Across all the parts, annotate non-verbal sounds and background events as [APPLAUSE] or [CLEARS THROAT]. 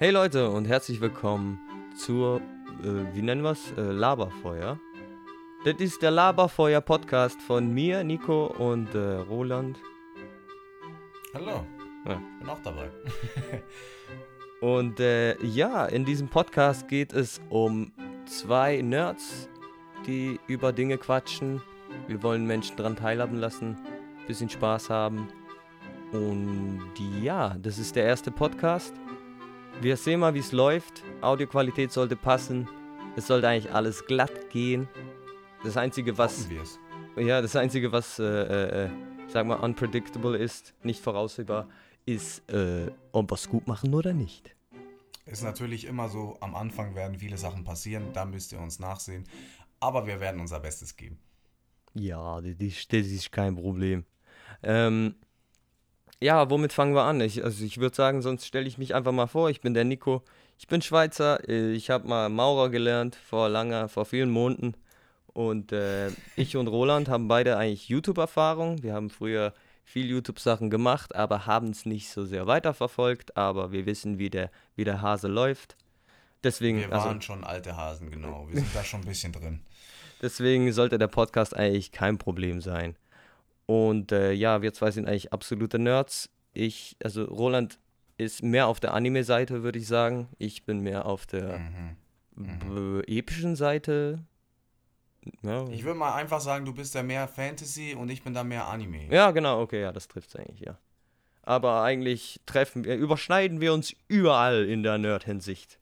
Hey Leute und herzlich willkommen zur, äh, wie nennen wir es, äh, Laberfeuer. Das ist der Laberfeuer-Podcast von mir, Nico und äh, Roland. Hallo, Ja. bin auch dabei. [LAUGHS] Und äh, ja, in diesem Podcast geht es um zwei Nerds, die über Dinge quatschen. Wir wollen Menschen daran teilhaben lassen, bisschen Spaß haben. Und ja, das ist der erste Podcast. Wir sehen mal, wie es läuft. Audioqualität sollte passen. Es sollte eigentlich alles glatt gehen. Das Einzige, was ja, das Einzige, was, äh, äh, äh, sag mal, unpredictable ist, nicht voraussehbar, ist, äh, ob wir es gut machen oder nicht. Ist natürlich immer so, am Anfang werden viele Sachen passieren, da müsst ihr uns nachsehen. Aber wir werden unser Bestes geben. Ja, das ist, das ist kein Problem. Ähm, ja, womit fangen wir an? Ich, also ich würde sagen, sonst stelle ich mich einfach mal vor. Ich bin der Nico. Ich bin Schweizer. Ich habe mal Maurer gelernt vor langer, vor vielen Monaten. Und äh, ich und Roland haben beide eigentlich YouTube-Erfahrung. Wir haben früher viel YouTube-Sachen gemacht, aber haben es nicht so sehr weiterverfolgt. Aber wir wissen, wie der, wie der Hase läuft. Deswegen, Wir also, waren schon alte Hasen, genau. Wir sind da schon ein bisschen drin. [LAUGHS] Deswegen sollte der Podcast eigentlich kein Problem sein. Und äh, ja, wir zwei sind eigentlich absolute Nerds. Ich, also Roland ist mehr auf der Anime-Seite, würde ich sagen. Ich bin mehr auf der Mhm. b- epischen Seite. Ja, Ich würde mal einfach sagen, du bist da mehr Fantasy und ich bin da mehr Anime. ja, genau, okay, ja, das trifft eigentlich, ja. Aber eigentlich treffen wir, überschneiden wir uns überall in der Nerd-Hinsicht.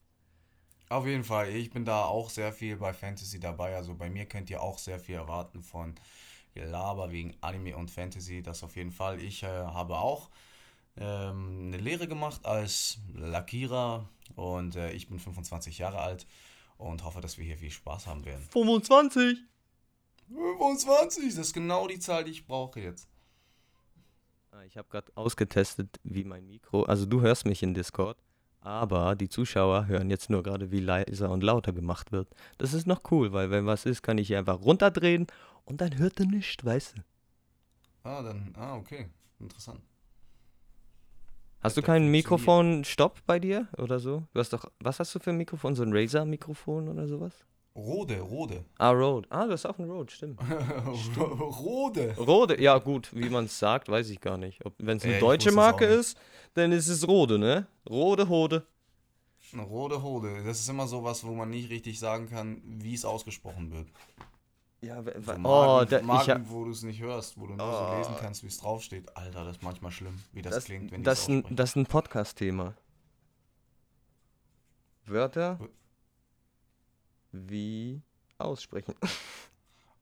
Auf jeden Fall, ich bin da auch sehr viel bei Fantasy dabei. Also bei mir könnt ihr auch sehr viel erwarten von Gelaber wegen Anime und Fantasy. Das auf jeden Fall. Ich äh, habe auch ähm, eine Lehre gemacht als Lackierer und äh, ich bin 25 Jahre alt und hoffe, dass wir hier viel Spaß haben werden. 25! 25, das ist genau die Zahl, die ich brauche jetzt. Ah, Ich habe gerade ausgetestet, wie mein Mikro, also du hörst mich in Discord, aber die Zuschauer hören jetzt nur gerade, wie leiser und lauter gemacht wird. Das ist noch cool, weil wenn was ist, kann ich hier einfach runterdrehen und dann hört er nicht, weißt du. Ah, dann, ah, okay, interessant. Hast du keinen funktioniert. Mikrofon-Stopp bei dir oder so? Du hast doch, was hast du für ein Mikrofon? So ein Razer-Mikrofon oder sowas? Rode, Rode. Ah, Rode. Ah, du hast auch ein Rode, stimmt. [LAUGHS] Rode. Rode, ja gut, wie man es sagt, weiß ich gar nicht. Wenn es eine ich deutsche Marke ist, dann ist es Rode, ne? Rode, Hode. Rode Hode. Das ist immer sowas, wo man nicht richtig sagen kann, wie es ausgesprochen wird. Ja, So oh, da, ich Marken hab, wo du es nicht hörst, wo du nur so Oh. lesen kannst, wie es draufsteht. Alter, das ist manchmal schlimm, wie das, das, klingt, wenn das, aussprechen. das ist ein Podcast-Thema. Wörter wie aussprechen. [LAUGHS]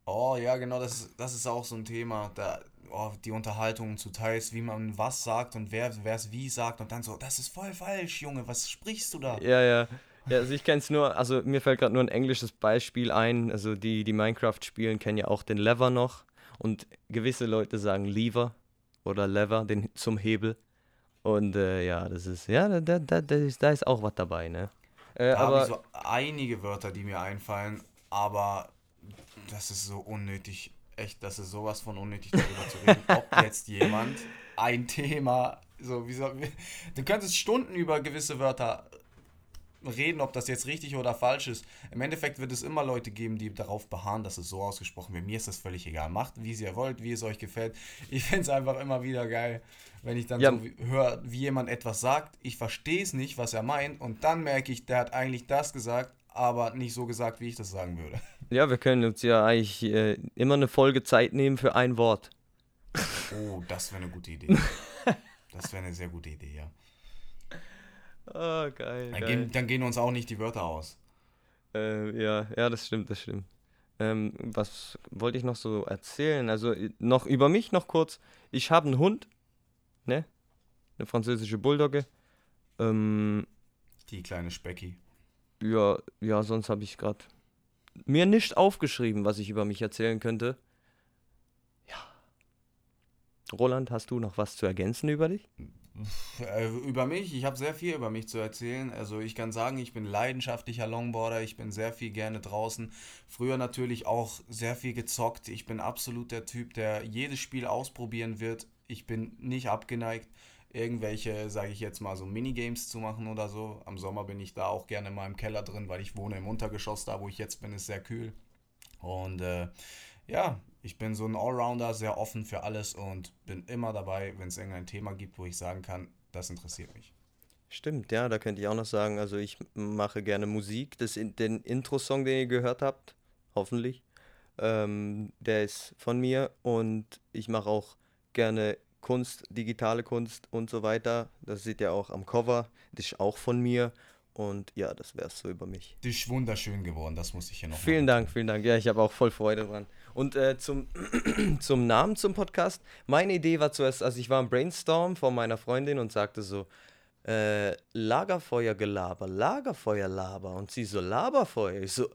Oh ja, genau, das ist, das ist auch so ein Thema. Da, oh, die Unterhaltung zu teils, wie man was sagt und wer es wie sagt und dann so, das ist voll falsch, Junge, was sprichst du da? ja, ja. Ja, also ich kenne es nur, also mir fällt gerade nur ein englisches Beispiel ein. Also die, die Minecraft spielen, kennen ja auch den Lever noch. Und gewisse Leute sagen Lever oder Lever den, zum Hebel. Und äh, ja, das ist, ja, da, da, da, da, ist, da ist auch was dabei, ne? Äh, Da habe aber ich so einige Wörter, die mir einfallen, aber das ist so unnötig. Echt, das ist sowas von unnötig, darüber zu reden, [LAUGHS] ob jetzt jemand ein Thema, so wie soll, du könntest Stunden über gewisse Wörter reden, ob das jetzt richtig oder falsch ist. Im Endeffekt wird es immer Leute geben, die darauf beharren, dass es so ausgesprochen wird. Mir ist das völlig egal. Macht, wie ihr wollt, wie es euch gefällt. Ich finde es einfach immer wieder geil, wenn ich dann Ja. so höre, wie jemand etwas sagt. Ich verstehe es nicht, was er meint. Und dann merke ich, der hat eigentlich das gesagt, aber nicht so gesagt, wie ich das sagen würde. [LAUGHS] ja, wir können uns ja eigentlich äh, immer eine Folge Zeit nehmen für ein Wort. Oh, das wäre eine gute Idee. [LAUGHS] Das wäre eine sehr gute Idee, ja. Ah, geil. Dann geil. gehen, dann gehen uns auch nicht die Wörter aus. Äh, ja, ja, das stimmt, das stimmt. Ähm, was wollte ich noch so erzählen? Also i- noch über mich noch kurz. Ich habe einen Hund, ne? Eine französische Bulldogge. Ähm, Die kleine Specki. ja, ja, sonst habe ich gerade mir nicht aufgeschrieben, was ich über mich erzählen könnte. Ja. Roland, hast du noch was zu ergänzen über dich? Äh, über mich, ich habe sehr viel über mich zu erzählen. Also ich kann sagen, ich bin leidenschaftlicher Longboarder, ich bin sehr viel gerne draußen. Früher natürlich auch sehr viel gezockt. Ich bin absolut der Typ, der jedes Spiel ausprobieren wird. Ich bin nicht abgeneigt. irgendwelche, sage ich jetzt mal, so Minigames zu machen oder so. Am Sommer bin ich da auch gerne mal im Keller drin, weil ich wohne im Untergeschoss, da wo ich jetzt bin, ist sehr kühl. Und äh, ja, ich bin so ein Allrounder, sehr offen für alles und bin immer dabei, wenn es irgendein Thema gibt, wo ich sagen kann, das interessiert mich. Stimmt, ja, da könnte ich auch noch sagen, also ich mache gerne Musik. Das, den Intro-Song, den ihr gehört habt, hoffentlich, ähm, der ist von mir und ich mache auch gerne Kunst, digitale Kunst und so weiter. Das seht ihr auch am Cover, das ist auch von mir. Und ja, das wäre es so über mich. Das ist wunderschön geworden, das muss ich hier noch Vielen machen. Dank, vielen Dank. Ja, ich habe auch voll Freude dran. Und äh, zum, [CLEARS THROAT] zum Namen zum Podcast. Meine Idee war zuerst, also ich war im Brainstorm von meiner Freundin und sagte so, äh, Lagerfeuergelaber, Lagerfeuerlaber. Und sie so, Laberfeuer. Ich so,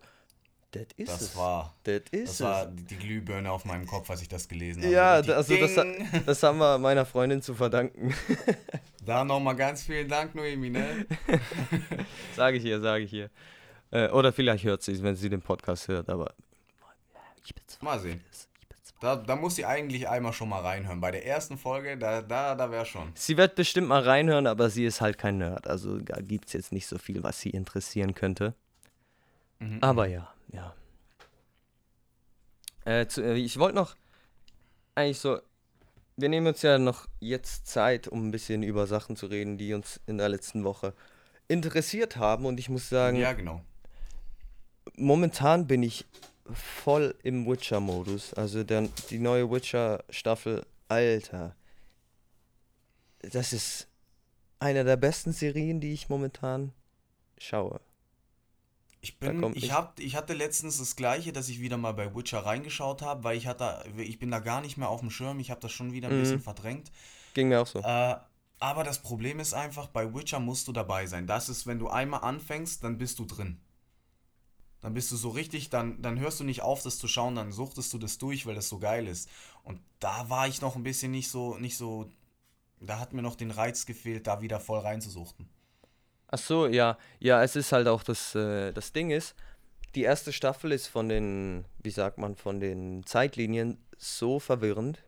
das ist es. War, das das war die Glühbirne auf meinem Kopf, als ich das gelesen habe. Ja, also das, [LAUGHS] das haben wir meiner Freundin zu verdanken. [LAUGHS] Da nochmal ganz vielen Dank, Noemi, ne? [LAUGHS] sage ich hier, sage ich hier. Äh, oder vielleicht hört sie es, wenn sie den Podcast hört, aber ich Mal sehen. Da, da muss sie eigentlich einmal schon mal reinhören. Bei der ersten Folge, da, da, da wäre schon. Sie wird bestimmt mal reinhören, aber sie ist halt kein Nerd. Also da gibt es jetzt nicht so viel, was sie interessieren könnte. Mhm. Aber ja, ja. Äh, zu, äh, ich wollte noch eigentlich so. Wir nehmen uns ja noch jetzt Zeit, um ein bisschen über Sachen zu reden, die uns in der letzten Woche interessiert haben. Und ich muss sagen. Ja, genau. Momentan bin ich voll im Witcher-Modus. Also der, die neue Witcher-Staffel, Alter. Das ist eine der besten Serien, die ich momentan schaue. Ich bin, ich, hab, ich hatte letztens das gleiche, dass ich wieder mal bei Witcher reingeschaut habe, weil ich hatte, ich bin da gar nicht mehr auf dem Schirm, ich habe das schon wieder ein mhm. bisschen verdrängt. Ging mir auch so. Äh, aber das Problem ist einfach, bei Witcher musst du dabei sein. Das ist, wenn du einmal anfängst, dann bist du drin. Dann bist du so richtig, dann, dann hörst du nicht auf, das zu schauen, dann suchtest du das durch, weil das so geil ist. Und da war ich noch ein bisschen nicht so, nicht so, da hat mir noch den Reiz gefehlt, da wieder voll reinzusuchten. Ach so, ja, ja, es ist halt auch das, äh, das Ding ist, die erste Staffel ist von den, wie sagt man, von den Zeitlinien so verwirrend,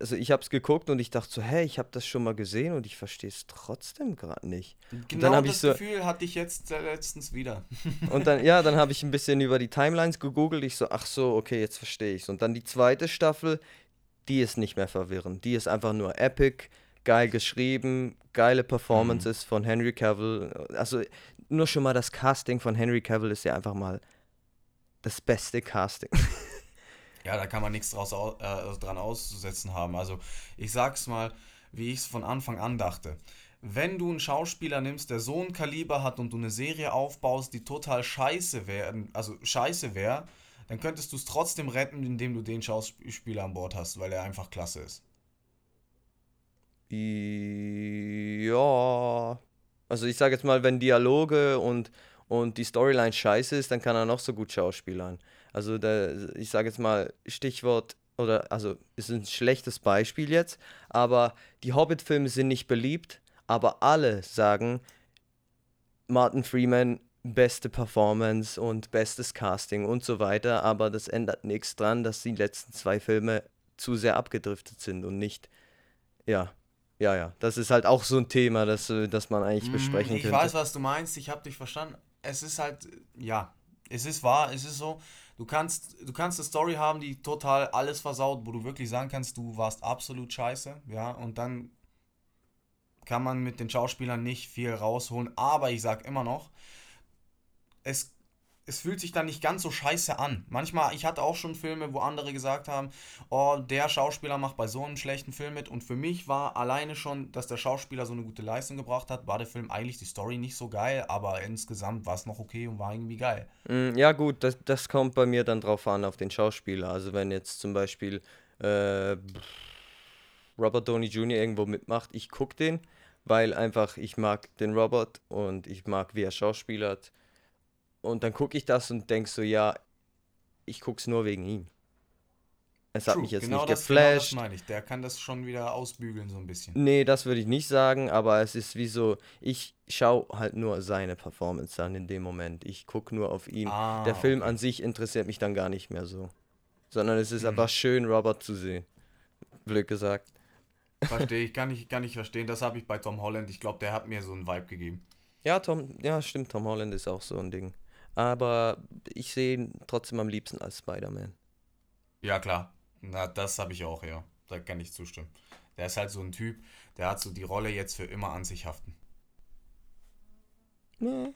also ich habe es geguckt und ich dachte so, hey, ich habe das schon mal gesehen und ich verstehe es trotzdem gerade nicht. Genau das so, Gefühl hatte ich jetzt äh, letztens wieder. [LAUGHS] und dann, ja, dann habe ich ein bisschen über die Timelines gegoogelt. Ich so, ach so, okay, jetzt verstehe ich es. Und dann die zweite Staffel, die ist nicht mehr verwirrend. Die ist einfach nur epic, geil geschrieben, geile Performances mhm. von Henry Cavill. Also nur schon mal das Casting von Henry Cavill ist ja einfach mal das beste Casting. [LAUGHS] Ja, da kann man nichts draus, äh, dran auszusetzen haben. Also ich sag's mal, wie ich es von Anfang an dachte. Wenn du einen Schauspieler nimmst, der so ein Kaliber hat und du eine Serie aufbaust, die total scheiße wäre, also scheiße wäre, dann könntest du es trotzdem retten, indem du den Schauspieler an Bord hast, weil er einfach klasse ist. Ja. Also ich sage jetzt mal, wenn Dialoge und, und die Storyline scheiße ist, dann kann er noch so gut schauspielern. Also da, ich sage jetzt mal Stichwort oder also ist ein schlechtes Beispiel jetzt, aber die Hobbit-Filme sind nicht beliebt, aber alle sagen Martin Freeman beste Performance und bestes Casting und so weiter, aber das ändert nichts dran, dass die letzten zwei Filme zu sehr abgedriftet sind und nicht, ja, ja, ja, das ist halt auch so ein Thema, das, das man eigentlich mm, besprechen ich könnte. Ich weiß, was du meinst, ich habe dich verstanden. Es ist halt, ja, es ist wahr, es ist so, Du kannst, du kannst eine Story haben, die total alles versaut, wo du wirklich sagen kannst, du warst absolut scheiße, ja, und dann kann man mit den Schauspielern nicht viel rausholen, aber ich sag immer noch, es es fühlt sich dann nicht ganz so scheiße an. Manchmal, ich hatte auch schon Filme, wo andere gesagt haben, oh, der Schauspieler macht bei so einem schlechten Film mit. Und für mich war alleine schon, dass der Schauspieler so eine gute Leistung gebracht hat, war der Film eigentlich die Story nicht so geil, aber insgesamt war es noch okay und war irgendwie geil. Mm, ja gut, das, das kommt bei mir dann drauf an, auf den Schauspieler. Also wenn jetzt zum Beispiel äh, Robert Downey Jr. irgendwo mitmacht, ich gucke den, weil einfach ich mag den Robert und ich mag, wie er schauspielert und dann gucke ich das und denke so, ja, ich gucke es nur wegen ihm. Es True, hat mich jetzt genau nicht das, geflasht. Genau das meine ich. Der kann das schon wieder ausbügeln, so ein bisschen. Nee, das würde ich nicht sagen, aber es ist wie so, ich schaue halt nur seine Performance an in dem Moment. Ich gucke nur auf ihn. Ah, Der Film okay. an sich interessiert mich dann gar nicht mehr so. Sondern es ist mhm. einfach schön, Robert zu sehen. Blöd gesagt. Verstehe ich, kann ich, kann ich verstehen. Das habe ich bei Tom Holland. Ich glaube, der hat mir so einen Vibe gegeben. Ja, Tom, ja, stimmt, Tom Holland ist auch so ein Ding. Aber ich sehe ihn trotzdem am liebsten als Spider-Man. Ja, klar. Na, das habe ich auch, ja. Da kann ich zustimmen. Der ist halt so ein Typ, der hat so die Rolle jetzt für immer an sich haften. Nee.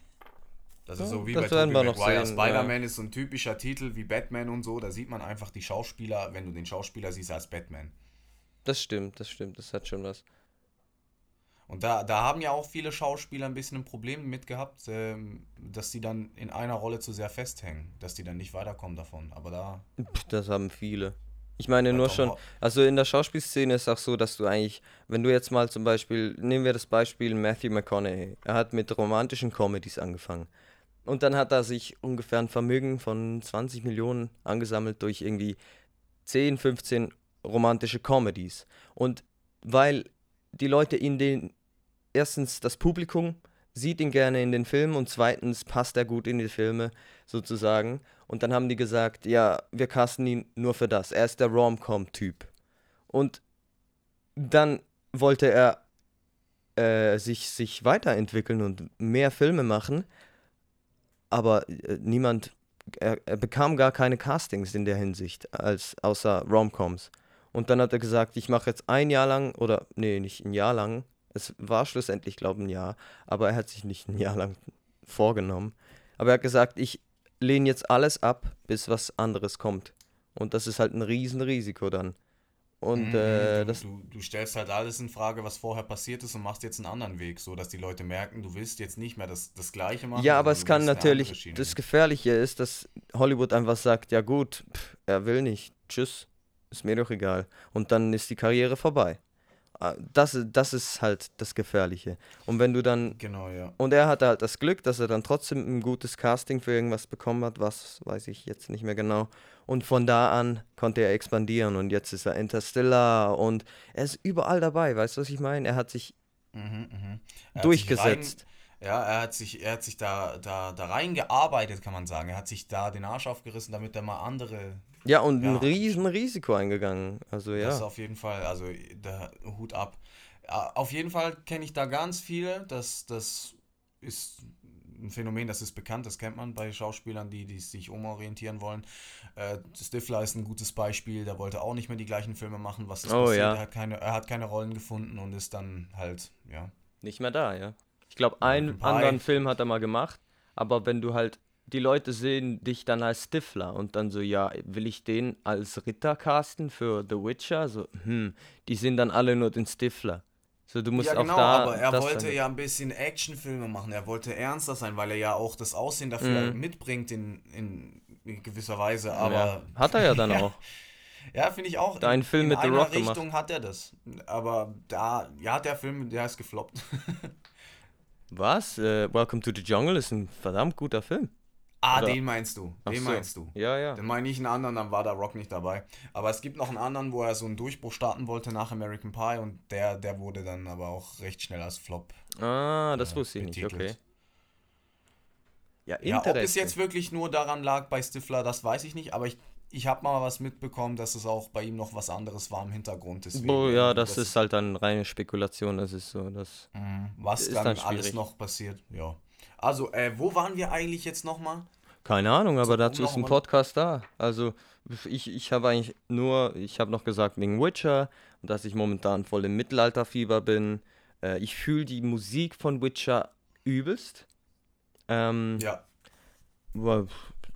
Das ist Ja, so wie das bei Tobey Maguire. Spider-Man ist so ein typischer Titel wie Batman und so. Da sieht man einfach die Schauspieler, wenn du den Schauspieler siehst als Batman. Das stimmt, das stimmt, das hat schon was. Und da, da haben ja auch viele Schauspieler ein bisschen ein Problem mit gehabt, ähm, dass die dann in einer Rolle zu sehr festhängen, dass die dann nicht weiterkommen davon. Aber da. Pff, Das haben viele. Ich meine nur schon, Ho- also in der Schauspielszene ist auch so, dass du eigentlich, wenn du jetzt mal zum Beispiel, nehmen wir das Beispiel Matthew McConaughey, er hat mit romantischen Comedies angefangen. Und dann hat er sich ungefähr ein Vermögen von 20 Millionen angesammelt durch irgendwie 10, 15 romantische Comedies. Und weil die Leute ihn den, erstens das Publikum sieht ihn gerne in den Filmen und zweitens passt er gut in die Filme sozusagen. Und dann haben die gesagt, ja, wir casten ihn nur für das. Er ist der Rom-Com-Typ. Und dann wollte er äh, sich, sich weiterentwickeln und mehr Filme machen, aber äh, niemand, er, er bekam gar keine Castings in der Hinsicht, als außer Rom-Coms. Und dann hat er gesagt, ich mache jetzt ein Jahr lang, oder nee, nicht ein Jahr lang, es war schlussendlich, glaube ich, ein Jahr, aber er hat sich nicht ein Jahr lang vorgenommen. Aber er hat gesagt, ich lehne jetzt alles ab, bis was anderes kommt. Und das ist halt ein Riesenrisiko dann. Und Mhm, äh, du, du, du stellst halt alles in Frage, was vorher passiert ist und machst jetzt einen anderen Weg, so dass die Leute merken, du willst jetzt nicht mehr das, das Gleiche machen. ja, aber es kann natürlich, das. Gefährliche ist, dass Hollywood einfach sagt, ja gut, pff, er will nicht, tschüss, ist mir doch egal. Und dann ist die Karriere vorbei. Ah, Das, das ist halt das Gefährliche. Und wenn du dann Genau, ja. Und er hatte halt das Glück, dass er dann trotzdem ein gutes Casting für irgendwas bekommen hat, was weiß ich jetzt nicht mehr genau. Und von da an konnte er expandieren und jetzt ist er Interstellar und er ist überall dabei, weißt du, was ich meine? Er hat sich Mhm, mhm. Er hat sich durchgesetzt. Rein, ja, er hat sich, er hat sich da, da, da reingearbeitet, kann man sagen. Er hat sich da den Arsch aufgerissen, damit er mal andere. Ja, und ein Ja. riesen Risiko eingegangen. Also Das ja. auf jeden Fall, also der Hut ab. Ja, Auf jeden Fall kenne ich da ganz viele. Das, das ist ein Phänomen, das ist bekannt, das kennt man bei Schauspielern, die, die sich umorientieren wollen. Äh, Stifler ist ein gutes Beispiel, der wollte auch nicht mehr die gleichen Filme machen. Was ist Oh, passiert? ja. Er, hat keine, er hat keine Rollen gefunden und ist dann halt, ja. Nicht mehr da, ja. Ich glaube, einen anderen Film hat er mal gemacht, aber wenn du halt, die Leute sehen dich dann als Stifler und dann so, ja, will ich den als Ritter casten für The Witcher? So, hm, die sind dann alle nur den Stifler. So, du musst Ja, genau, auch da. aber er wollte ja ein bisschen Actionfilme machen. Er wollte ernster sein, weil er ja auch das Aussehen dafür Mhm. mitbringt in, in gewisser Weise. Aber ja, hat er ja dann [LAUGHS] auch. Ja, finde ich auch. Da einen in, Film in mit The einer Rock gemacht. Richtung hat er das. Aber da, ja, der Film, der ist gefloppt. [LAUGHS] Was? Äh, Welcome to the Jungle ist ein verdammt guter Film. Ah, Oder- den meinst du. Ach Den so. meinst du. Ja, ja. Dann meine ich einen anderen, dann war da Rock nicht dabei. Aber es gibt noch einen anderen, wo er so einen Durchbruch starten wollte nach American Pie und der, der wurde dann aber auch recht schnell als Flop. Ah, das äh, wusste ich nicht, okay. betitelt. Ja, Ja, ob es jetzt wirklich nur daran lag bei Stifler, das weiß ich nicht, aber ich, ich habe mal was mitbekommen, dass es auch bei ihm noch was anderes war im Hintergrund. Deswegen, Boah, ja, äh, das, ist halt dann reine Spekulation, das ist so, das. Mhm. Was ist dann, dann alles noch passiert, ja. Also, äh, wo waren wir eigentlich jetzt nochmal? Keine Ahnung, aber So, dazu ist ein Podcast da. Also ich, ich habe eigentlich nur, ich habe noch gesagt wegen Witcher dass ich momentan voll im Mittelalterfieber bin. Äh, ich fühle die Musik von Witcher übelst. Ähm, Ja, wa-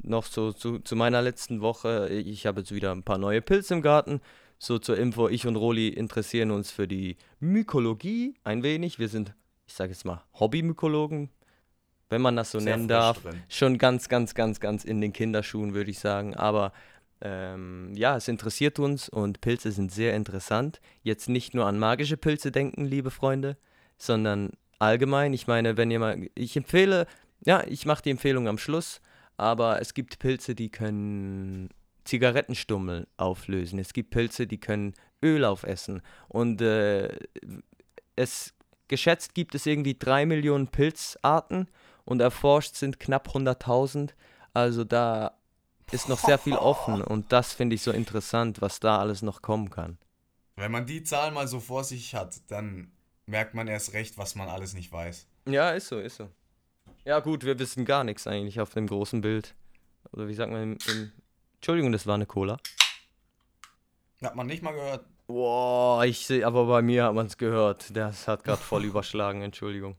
noch so zu, zu meiner letzten Woche, ich habe jetzt wieder ein paar neue Pilze im Garten. So zur Info, ich und Roli interessieren uns für die Mykologie ein wenig. Wir sind, ich sage jetzt mal, Hobbymykologen, wenn man das so Sehr nennen darf drin. schon ganz, ganz, ganz, ganz in den Kinderschuhen, würde ich sagen. Aber ähm, ja, es interessiert uns und Pilze sind sehr interessant. Jetzt nicht nur an magische Pilze denken, liebe Freunde, sondern allgemein. Ich meine, wenn ihr mal, ich empfehle, ja, ich mache die Empfehlung am Schluss, aber es gibt Pilze, die können Zigarettenstummel auflösen. Es gibt Pilze, die können Öl aufessen. Und äh, es geschätzt gibt es irgendwie drei Millionen Pilzarten und erforscht sind knapp 100.000. Also da ist noch sehr viel offen und das finde ich so interessant, was da alles noch kommen kann. Wenn man die Zahlen mal so vor sich hat, dann merkt man erst recht, was man alles nicht weiß. Ja, ist so, ist so. Ja, gut, wir wissen gar nichts eigentlich auf dem großen Bild. Oder wie sagt man im, im Entschuldigung, das war eine Cola. Hat man nicht mal gehört. Boah, ich sehe, aber bei mir hat man es gehört. Das hat gerade voll [LAUGHS] überschlagen, Entschuldigung.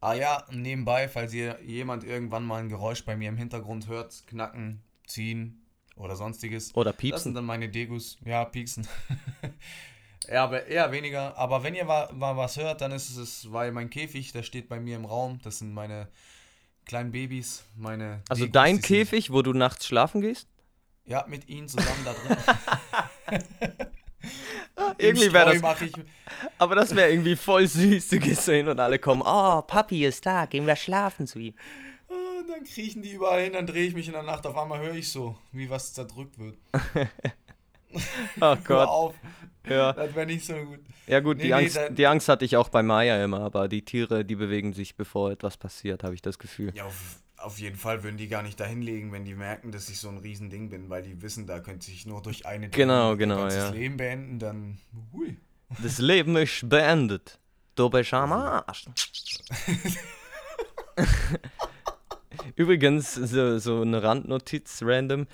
Ah ja, nebenbei, falls ihr jemand irgendwann mal ein Geräusch bei mir im Hintergrund hört, knacken, ziehen oder sonstiges. Oder Das sind piepsen. dann meine Degus. Ja, pieksen. [LAUGHS] ja, aber eher weniger. Aber wenn ihr wa- mal was hört, dann ist es, weil mein Käfig, der steht bei mir im Raum. Das sind meine kleinen Babys, meine. Also Degus, dein Käfig, wo du nachts schlafen gehst? Ja, mit ihnen zusammen da drin. [LAUGHS] [LAUGHS] Irgendwie wäre das, aber das wäre irgendwie voll süß zu gesehen und alle kommen, oh, Papi ist da, gehen wir schlafen zu ihm. Ah, Dann kriechen die überall hin, dann drehe ich mich in der Nacht. Auf einmal höre ich so, wie was zerdrückt wird. [LAUGHS] Oh Hör Gott, auf, ja. das wäre nicht so gut. Ja gut, Nee, die, nee, Angst, die Angst hatte ich auch bei Maya immer, aber die Tiere, die bewegen sich, bevor etwas passiert, habe ich das Gefühl. Ja, auf, auf jeden Fall würden die gar nicht dahin legen, wenn die merken, dass ich so ein Riesending bin, weil die wissen, da könnte sich nur durch eine Genau, genau, ganzes ja. Leben beenden, dann hui. Das Leben ist beendet. Du bist am Arsch. Übrigens, so, so eine Randnotiz, random.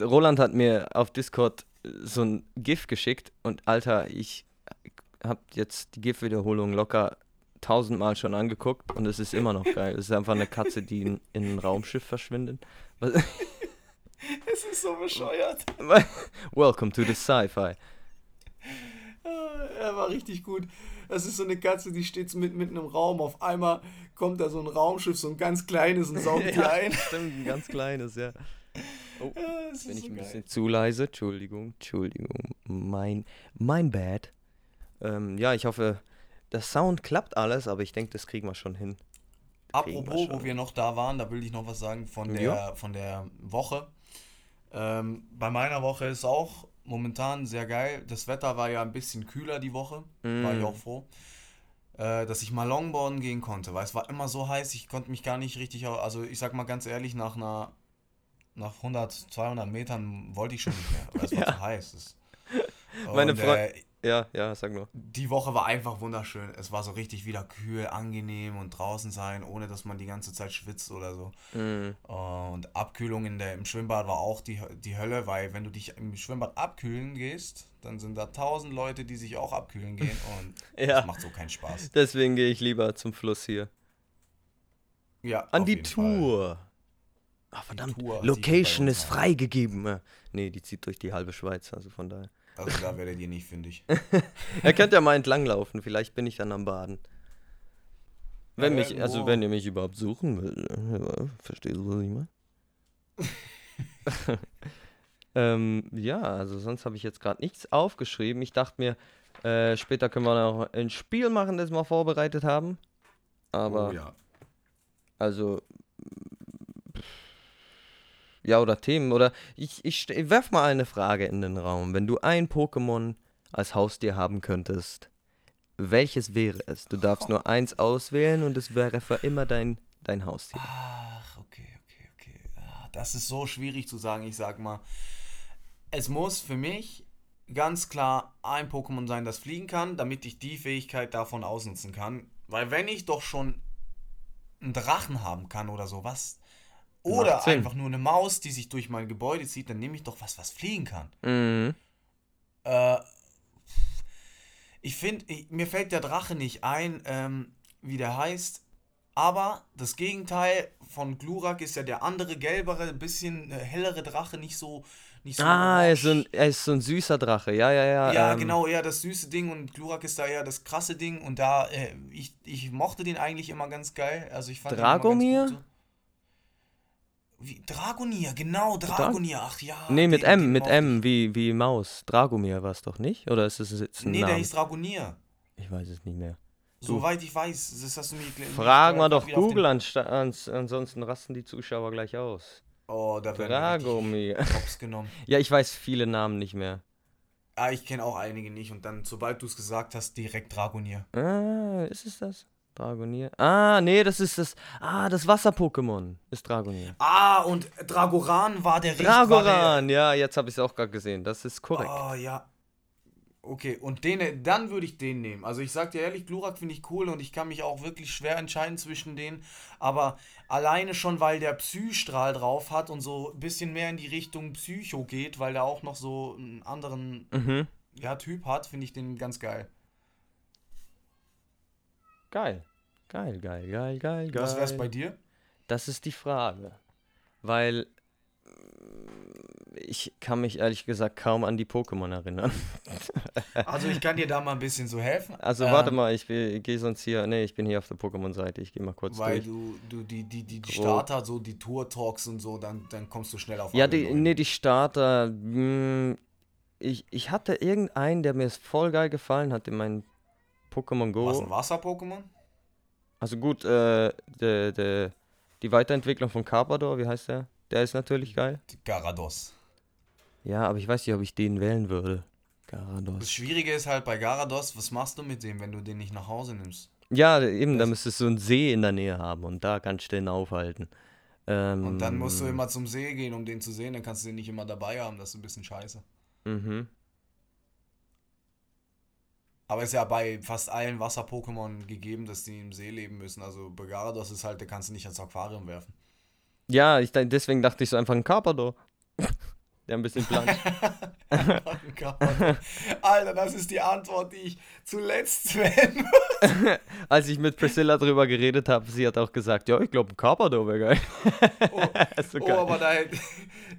Roland hat mir auf Discord so ein GIF geschickt und Alter, ich hab jetzt die GIF-Wiederholung locker tausendmal schon angeguckt und es ist immer noch geil. Es ist einfach eine Katze, die in, in ein Raumschiff verschwindet. [LAUGHS] Es ist so bescheuert. [LAUGHS] Welcome to the Sci-Fi. Ah, Er war richtig gut. Das ist so eine Katze, die steht so mit, mitten im Raum. Auf einmal kommt da so ein Raumschiff, so ein ganz kleines und saugt die Ja, ein. stimmt, ein ganz kleines, ja. Oh, Ja, bin ist ich so ein geil. bisschen zu leise. Entschuldigung, Entschuldigung. Mein, mein Bad. Ähm, ja, ich hoffe, der Sound klappt alles, aber ich denke, das kriegen wir schon hin. wir Apropos, schon. wo wir noch da waren, da will ich noch was sagen von der, Ja. von der Woche. Ähm, bei meiner Woche ist auch momentan sehr geil. Das Wetter war ja ein bisschen kühler die Woche. War ich Mm. auch froh. Äh, dass ich mal Longboarden gehen konnte, weil es war immer so heiß, ich konnte mich gar nicht richtig, also ich sag mal ganz ehrlich, nach einer, nach 100, 200 Metern wollte ich schon nicht mehr, weil es war [LAUGHS] Ja. zu heiß. Das, Meine und, Freu- äh, Ja, ja, sag nur. die Woche war einfach wunderschön. Es war so richtig wieder kühl, angenehm und draußen sein, ohne dass man die ganze Zeit schwitzt oder so. Mm. Und Abkühlung in der, im Schwimmbad war auch die, die Hölle, weil wenn du dich im Schwimmbad abkühlen gehst, dann sind da tausend Leute, die sich auch abkühlen gehen [LAUGHS] und Ja. das macht so keinen Spaß. Deswegen gehe ich lieber zum Fluss hier. Ja, An die jeden Fall. Tour. Ach, verdammt. Tour, Location ist freigegeben. Äh, Nee, die zieht durch die halbe Schweiz, also von daher. Also da werdet ihr nicht fündig. [LAUGHS] Ihr könnt ja mal entlanglaufen, vielleicht bin ich dann am Baden. Wenn Ja, mich, also wenn ihr mich überhaupt suchen will, äh, verstehst du, was ich meine? [LAUGHS] ähm, ja, also sonst habe ich jetzt gerade nichts aufgeschrieben. Ich dachte mir, äh, später können wir noch ein Spiel machen, das wir vorbereitet haben. Aber, oh, ja. also, ja, oder Themen, oder ich, ich, ich werf mal eine Frage in den Raum. Wenn du ein Pokémon als Haustier haben könntest, welches wäre es? Du darfst nur eins auswählen und es wäre für immer dein, dein Haustier. Ach, okay, okay, okay. Ah, Das ist so schwierig zu sagen. Ich sag mal, es muss für mich ganz klar ein Pokémon sein, das fliegen kann, damit ich die Fähigkeit davon ausnutzen kann. Weil wenn ich doch schon einen Drachen haben kann oder sowas, oder einfach nur eine Maus, die sich durch mein Gebäude zieht, dann nehme ich doch was, was fliegen kann. Mhm. Äh, ich finde, mir fällt der Drache nicht ein, ähm, wie der heißt. Aber das Gegenteil von Glurak ist ja der andere, gelbere, bisschen äh, hellere Drache, nicht so. Nicht so Ah, er ist, so ein, er ist so ein süßer Drache. Ja, ja, ja. Ja, ähm, genau, eher das süße Ding und Glurak ist da eher das krasse Ding und da, äh, ich, ich mochte den eigentlich immer ganz geil. Also ich fand den immer ganz Dragomir? gut so. Wie, Dragonier, genau, Dragonier, ach ja. Nee, mit den- M, mit. M, wie, wie Maus. Dragomir war es doch nicht? Oder ist es jetzt ein Nee, der Name? hieß Dragonier. Ich weiß es nicht mehr. Soweit ich weiß, das hast du mir gl- Fragen wir doch Google, ans, ansonsten rasten die Zuschauer gleich aus. Oh, da werden Dragomir. [LAUGHS] Hops genommen. [LAUGHS] Ja, ich weiß viele Namen nicht mehr. Ah, ich kenne auch einige nicht und dann, sobald du es gesagt hast, direkt Dragonier. Ah, ist es das? Dragonier. Ah, nee, das ist das. Ah, das Wasser-Pokémon ist Dragonier. Ah, und Dragoran war der Dragoran, ja, jetzt habe ich es auch gerade gesehen. Das ist korrekt. War der, oh, ja. Okay, und den, dann würde ich den nehmen. Also ich sag dir ehrlich, Glurak finde ich cool und ich kann mich auch wirklich schwer entscheiden zwischen denen. Aber alleine schon, weil der Psystrahl drauf hat und so ein bisschen mehr in die Richtung Psycho geht, weil der auch noch so einen anderen Mhm. ja, Typ hat, finde ich den ganz geil. Geil. Geil, geil, geil, geil, geil. Was wär's bei dir? Das ist die Frage. Weil ich kann mich ehrlich gesagt kaum an die Pokémon erinnern. [LAUGHS] Also ich kann dir da mal ein bisschen so helfen. Also warte mal, ich, will- gehe sonst hier. Nee, ich bin hier auf der Pokémon-Seite. Ich gehe mal kurz Weil durch. du, du die, die, die, die. Starter, so die Tour-Talks und so, dann, dann kommst du schnell auf Ja, die, nee, die Starter. mh, Ich, ich hatte irgendeinen, der mir voll geil gefallen hat in meinem Pokémon Go. Was, ein Wasser-Pokémon? Also gut, äh, de, de, die Weiterentwicklung von Carpador, wie heißt der? Der ist natürlich geil. Garados. Ja, aber ich weiß nicht, ob ich den wählen würde. Das Garados. Schwierige ist halt bei Garados, was machst du mit dem, wenn du den nicht nach Hause nimmst? Ja, eben, da Das- müsstest du einen See in der Nähe haben und da kannst du den aufhalten. Ähm, Und dann musst du immer zum See gehen, um den zu sehen, dann kannst du den nicht immer dabei haben, das ist ein bisschen scheiße. Mhm. Aber ist ja bei fast allen Wasser-Pokémon gegeben, dass die im See leben müssen. Also bei Garados ist halt, der kannst du nicht ans Aquarium werfen. Ja, ich, deswegen dachte ich so einfach ein Carpador. Der ein bisschen [LAUGHS] planscht. Alter, das ist die Antwort, die ich zuletzt Sven. [LAUGHS] Als ich mit Priscilla drüber geredet habe, sie hat auch gesagt, ja, ich glaube, ein Carpador wäre geil. Oh, [LAUGHS] so oh geil. aber da, hätte-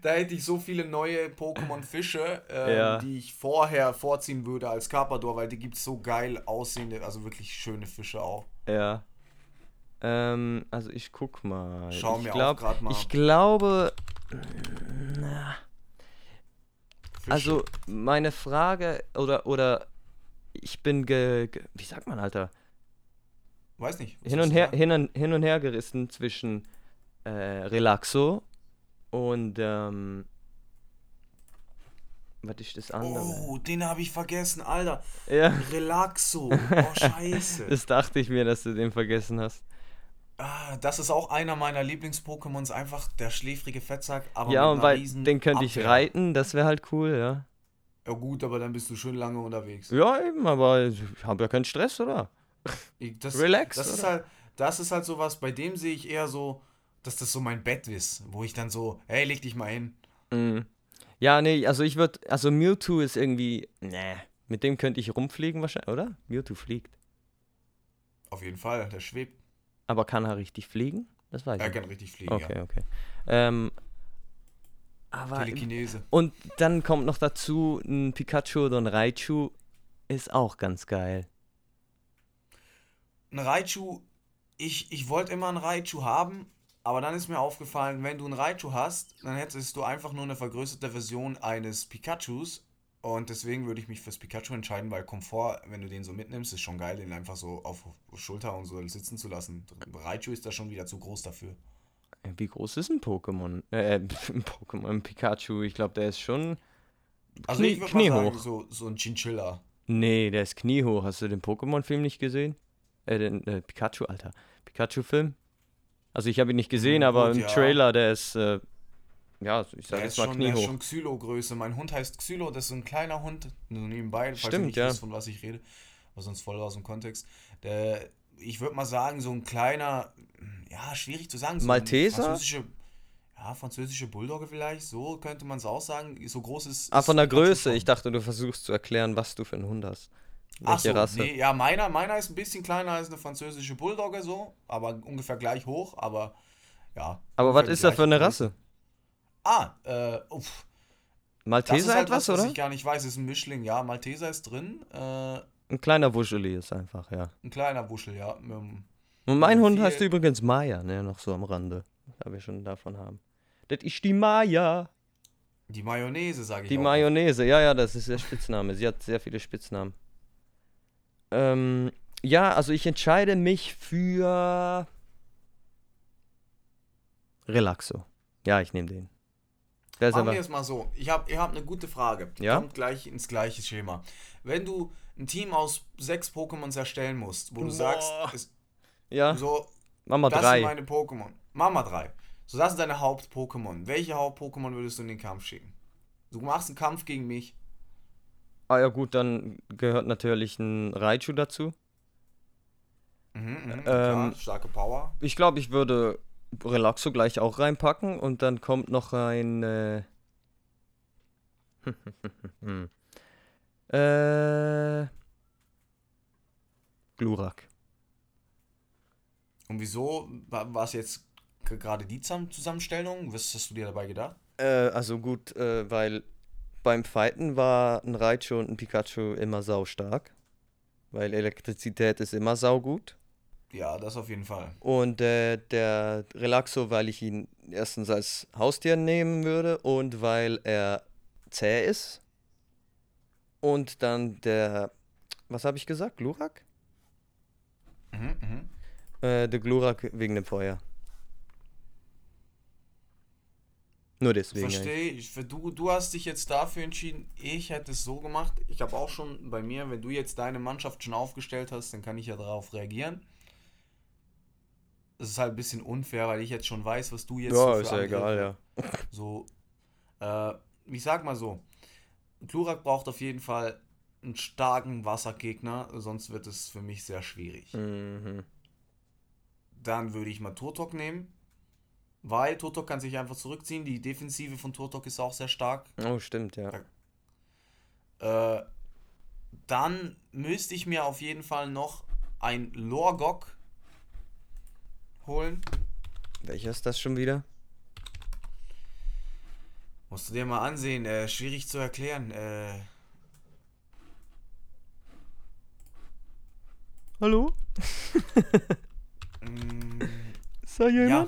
da hätte ich so viele neue Pokémon-Fische, ähm, Ja. die ich vorher vorziehen würde als Carpador, weil die gibt es so geil aussehende, also wirklich schöne Fische auch. Ja. Ähm, also ich guck mal. Schau ich mir auch glaub, grad mal. Ich glaube, na. Also meine Frage oder oder ich bin ge, ge wie sagt man, Alter, Weiß nicht. hin und her hin und, hin und her gerissen zwischen äh, Relaxo und ähm, was ist das andere? Oh, den habe ich vergessen, Alter. Ja, Relaxo. [LAUGHS] Oh, scheiße. das dachte ich mir, dass du den vergessen hast. Ah, das ist auch einer meiner Lieblings-Pokémons, einfach der schläfrige Fettsack, aber ja, und riesen den könnte ich Abwehr. reiten, das wäre halt cool, ja. Ja gut, aber dann bist du schön lange unterwegs. Ja, eben, aber ich habe ja keinen Stress, oder? Das, Relax, Das ist oder? halt, das ist halt sowas, bei dem sehe ich eher so, dass das so mein Bett ist, wo ich dann so, hey, leg dich mal hin. Mhm. Ja, nee, also ich würde, also Mewtwo ist irgendwie, nee, mit dem könnte ich rumfliegen wahrscheinlich, oder? Mewtwo fliegt. Auf jeden Fall, der schwebt. Aber kann er richtig fliegen? Das weiß Er ich kann richtig fliegen, Okay, ja. okay. Ähm, aber, Telekinese. und dann kommt noch dazu ein Pikachu oder ein Raichu, ist auch ganz geil. Ein Raichu, ich, ich wollte immer einen Raichu haben, aber dann ist mir aufgefallen, wenn du einen Raichu hast, dann hättest du einfach nur eine vergrößerte Version eines Pikachus. Und deswegen würde ich mich fürs Pikachu entscheiden, weil Komfort, wenn du den so mitnimmst, ist schon geil, den einfach so auf Schulter und so sitzen zu lassen. Raichu ist da schon wieder zu groß dafür. Äh, Wie groß ist ein Pokémon? Äh, [LAUGHS] ein Pokémon, ein Pikachu, ich glaube, der ist schon Also Knie- ich würde mal sagen, kniehoch. so, so ein Chinchilla. Nee, der ist kniehoch. Hast du den Pokémon-Film nicht gesehen? Äh, den äh, Pikachu, Alter. Pikachu-Film? Also ich habe ihn nicht gesehen, Hm, aber gut, im ja. Trailer, der ist, äh, ja, ich sag Der jetzt ist, mal schon, der ist kniehoch. schon Xylo-Größe. Mein Hund heißt Xylo, das ist so ein kleiner Hund. Nur nebenbei, falls Stimmt, nicht ja. wisst, von was ich rede. Aber sonst voll aus dem Kontext. Der, ich würde mal sagen, so ein kleiner, ja, schwierig zu sagen. So ein Malteser? Französische, ja, französische Bulldogge vielleicht, so könnte man es auch sagen. So groß ist. Ah, von der Größe. Ich dachte, du versuchst zu erklären, was du für einen Hund hast. Ach Welche so, Rasse? nee, ja, meiner, meiner ist ein bisschen kleiner als eine französische Bulldogge, so, aber ungefähr gleich hoch, aber ja. Aber was ist er für eine Rasse? Ah, äh, uff. Das Malteser ist halt etwas, was, was oder? ich gar nicht weiß. Ist ein Mischling, ja. Malteser ist drin. Äh, Ein kleiner Wuscheli ist einfach, ja. ein kleiner Wuschel, ja. einem- Und mein Hund heißt übrigens Maya, ne, noch so am Rande. Da wir schon davon haben. Das ist die Maya. Die Mayonnaise, sage ich Die. Mayonnaise, ja, ja, das ist der Spitzname. Sie hat sehr viele Spitznamen. Ähm, ja, also ich entscheide mich für Relaxo. Ja, ich nehme den. Ist Machen wir es mal so. Ich habe ihr habt eine gute Frage. Die Ja? kommt gleich ins gleiche Schema. Wenn du ein Team aus sechs Pokémons erstellen musst, wo du Boah. sagst, es, Ja. So, Mama das drei. sind meine Pokémon. Mama 3. So, das sind deine Haupt-Pokémon. Welche Haupt-Pokémon würdest du in den Kampf schicken? Du machst einen Kampf gegen mich. Ah ja gut, dann gehört natürlich ein Raichu dazu. Mhm, mhm, Ähm, klar, starke Power. Ich glaube, ich würde Relaxo gleich auch reinpacken und dann kommt noch ein äh, [LAUGHS] äh Glurak. Und wieso war es jetzt gerade die Zusammen- Zusammenstellung? Was hast du dir dabei gedacht? Äh, also gut, äh, weil beim Fighten war ein Raichu und ein Pikachu immer saustark. Weil Elektrizität ist immer saugut. Ja, das auf jeden Fall. Und äh, der Relaxo, weil ich ihn erstens als Haustier nehmen würde und weil er zäh ist. Und dann der, was habe ich gesagt? Glurak? Mhm, mhm. Äh, der Glurak wegen dem Feuer. Nur deswegen. Verstehe ich. Du, du hast dich jetzt dafür entschieden. Ich hätte es so gemacht. Ich habe auch schon bei mir, wenn du jetzt deine Mannschaft schon aufgestellt hast, dann kann ich ja darauf reagieren. Es ist halt ein bisschen unfair, weil ich jetzt schon weiß, was du jetzt so Ja, für ist ja Angriffe- egal, ja. So, äh, ich sag mal so, Glurak braucht auf jeden Fall einen starken Wassergegner, sonst wird es für mich sehr schwierig. Mhm. Dann würde ich mal Turtok nehmen, weil Turtok kann sich einfach zurückziehen. Die Defensive von Turtok ist auch sehr stark. Oh, stimmt, ja. Äh, dann müsste ich mir auf jeden Fall noch ein Lorgok holen. Welcher ist das schon wieder? Musst du dir mal ansehen, äh, schwierig zu erklären. Äh, Hallo? [LAUGHS] Ist da Ja.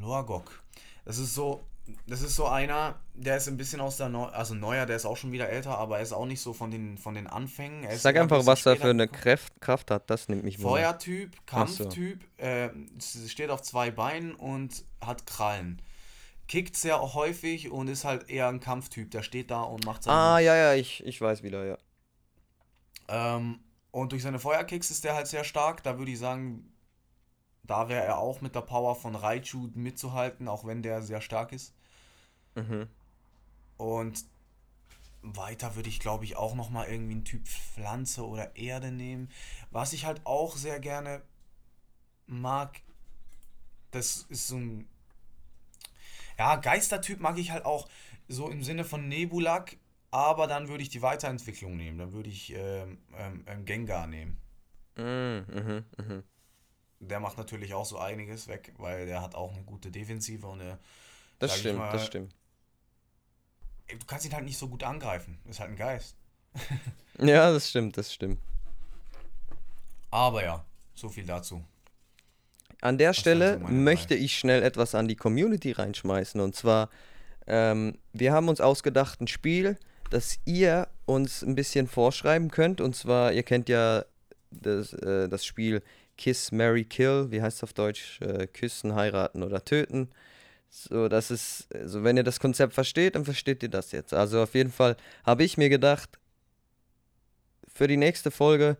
Lorgok. Das ist so, das ist so einer, der ist ein bisschen aus der Neu also neuer, der ist auch schon wieder älter, aber er ist auch nicht so von den von den Anfängen. Er Sag ein einfach, bisschen was er für eine. Kraft, Kraft hat, das nimmt mich wunder. Feuertyp, Ach so. Kampftyp, äh, steht auf zwei Beinen und hat Krallen. Kickt sehr häufig und ist halt eher ein Kampftyp. Der steht da und macht seine Ah, ja, ja, ich, ich weiß wieder, ja. Ähm, und durch seine Feuerkicks ist der halt sehr stark. Da würde ich sagen, da wäre er auch mit der Power von Raichu mitzuhalten, auch wenn der sehr stark ist. Mhm. Und weiter würde ich, glaube ich, auch nochmal irgendwie einen Typ Pflanze oder Erde nehmen. Was ich halt auch sehr gerne mag, das ist so ein. Ja, Geistertyp mag ich halt auch so im Sinne von Nebulak, aber dann würde ich die Weiterentwicklung nehmen. Dann würde ich ähm, ähm, ähm, Gengar nehmen. Mhm, mhm, mhm. Der macht natürlich auch so einiges weg, weil der hat auch eine gute Defensive und eine, Das stimmt, mal, das stimmt. Du kannst ihn halt nicht so gut angreifen. Ist halt ein Geist. [LAUGHS] Ja, das stimmt, das stimmt. Aber ja, so viel dazu. An der wären Stelle so meine möchte ich schnell etwas an die Community reinschmeißen. Und zwar, ähm, wir haben uns ausgedacht, ein Spiel, das ihr uns ein bisschen vorschreiben könnt. Und zwar, ihr kennt ja das, äh, das Spiel Kiss, Mary Kill. Wie heißt es auf Deutsch? Äh, küssen, heiraten oder töten. So, das ist, also wenn ihr das Konzept versteht, dann versteht ihr das jetzt. Also auf jeden Fall habe ich mir gedacht, für die nächste Folge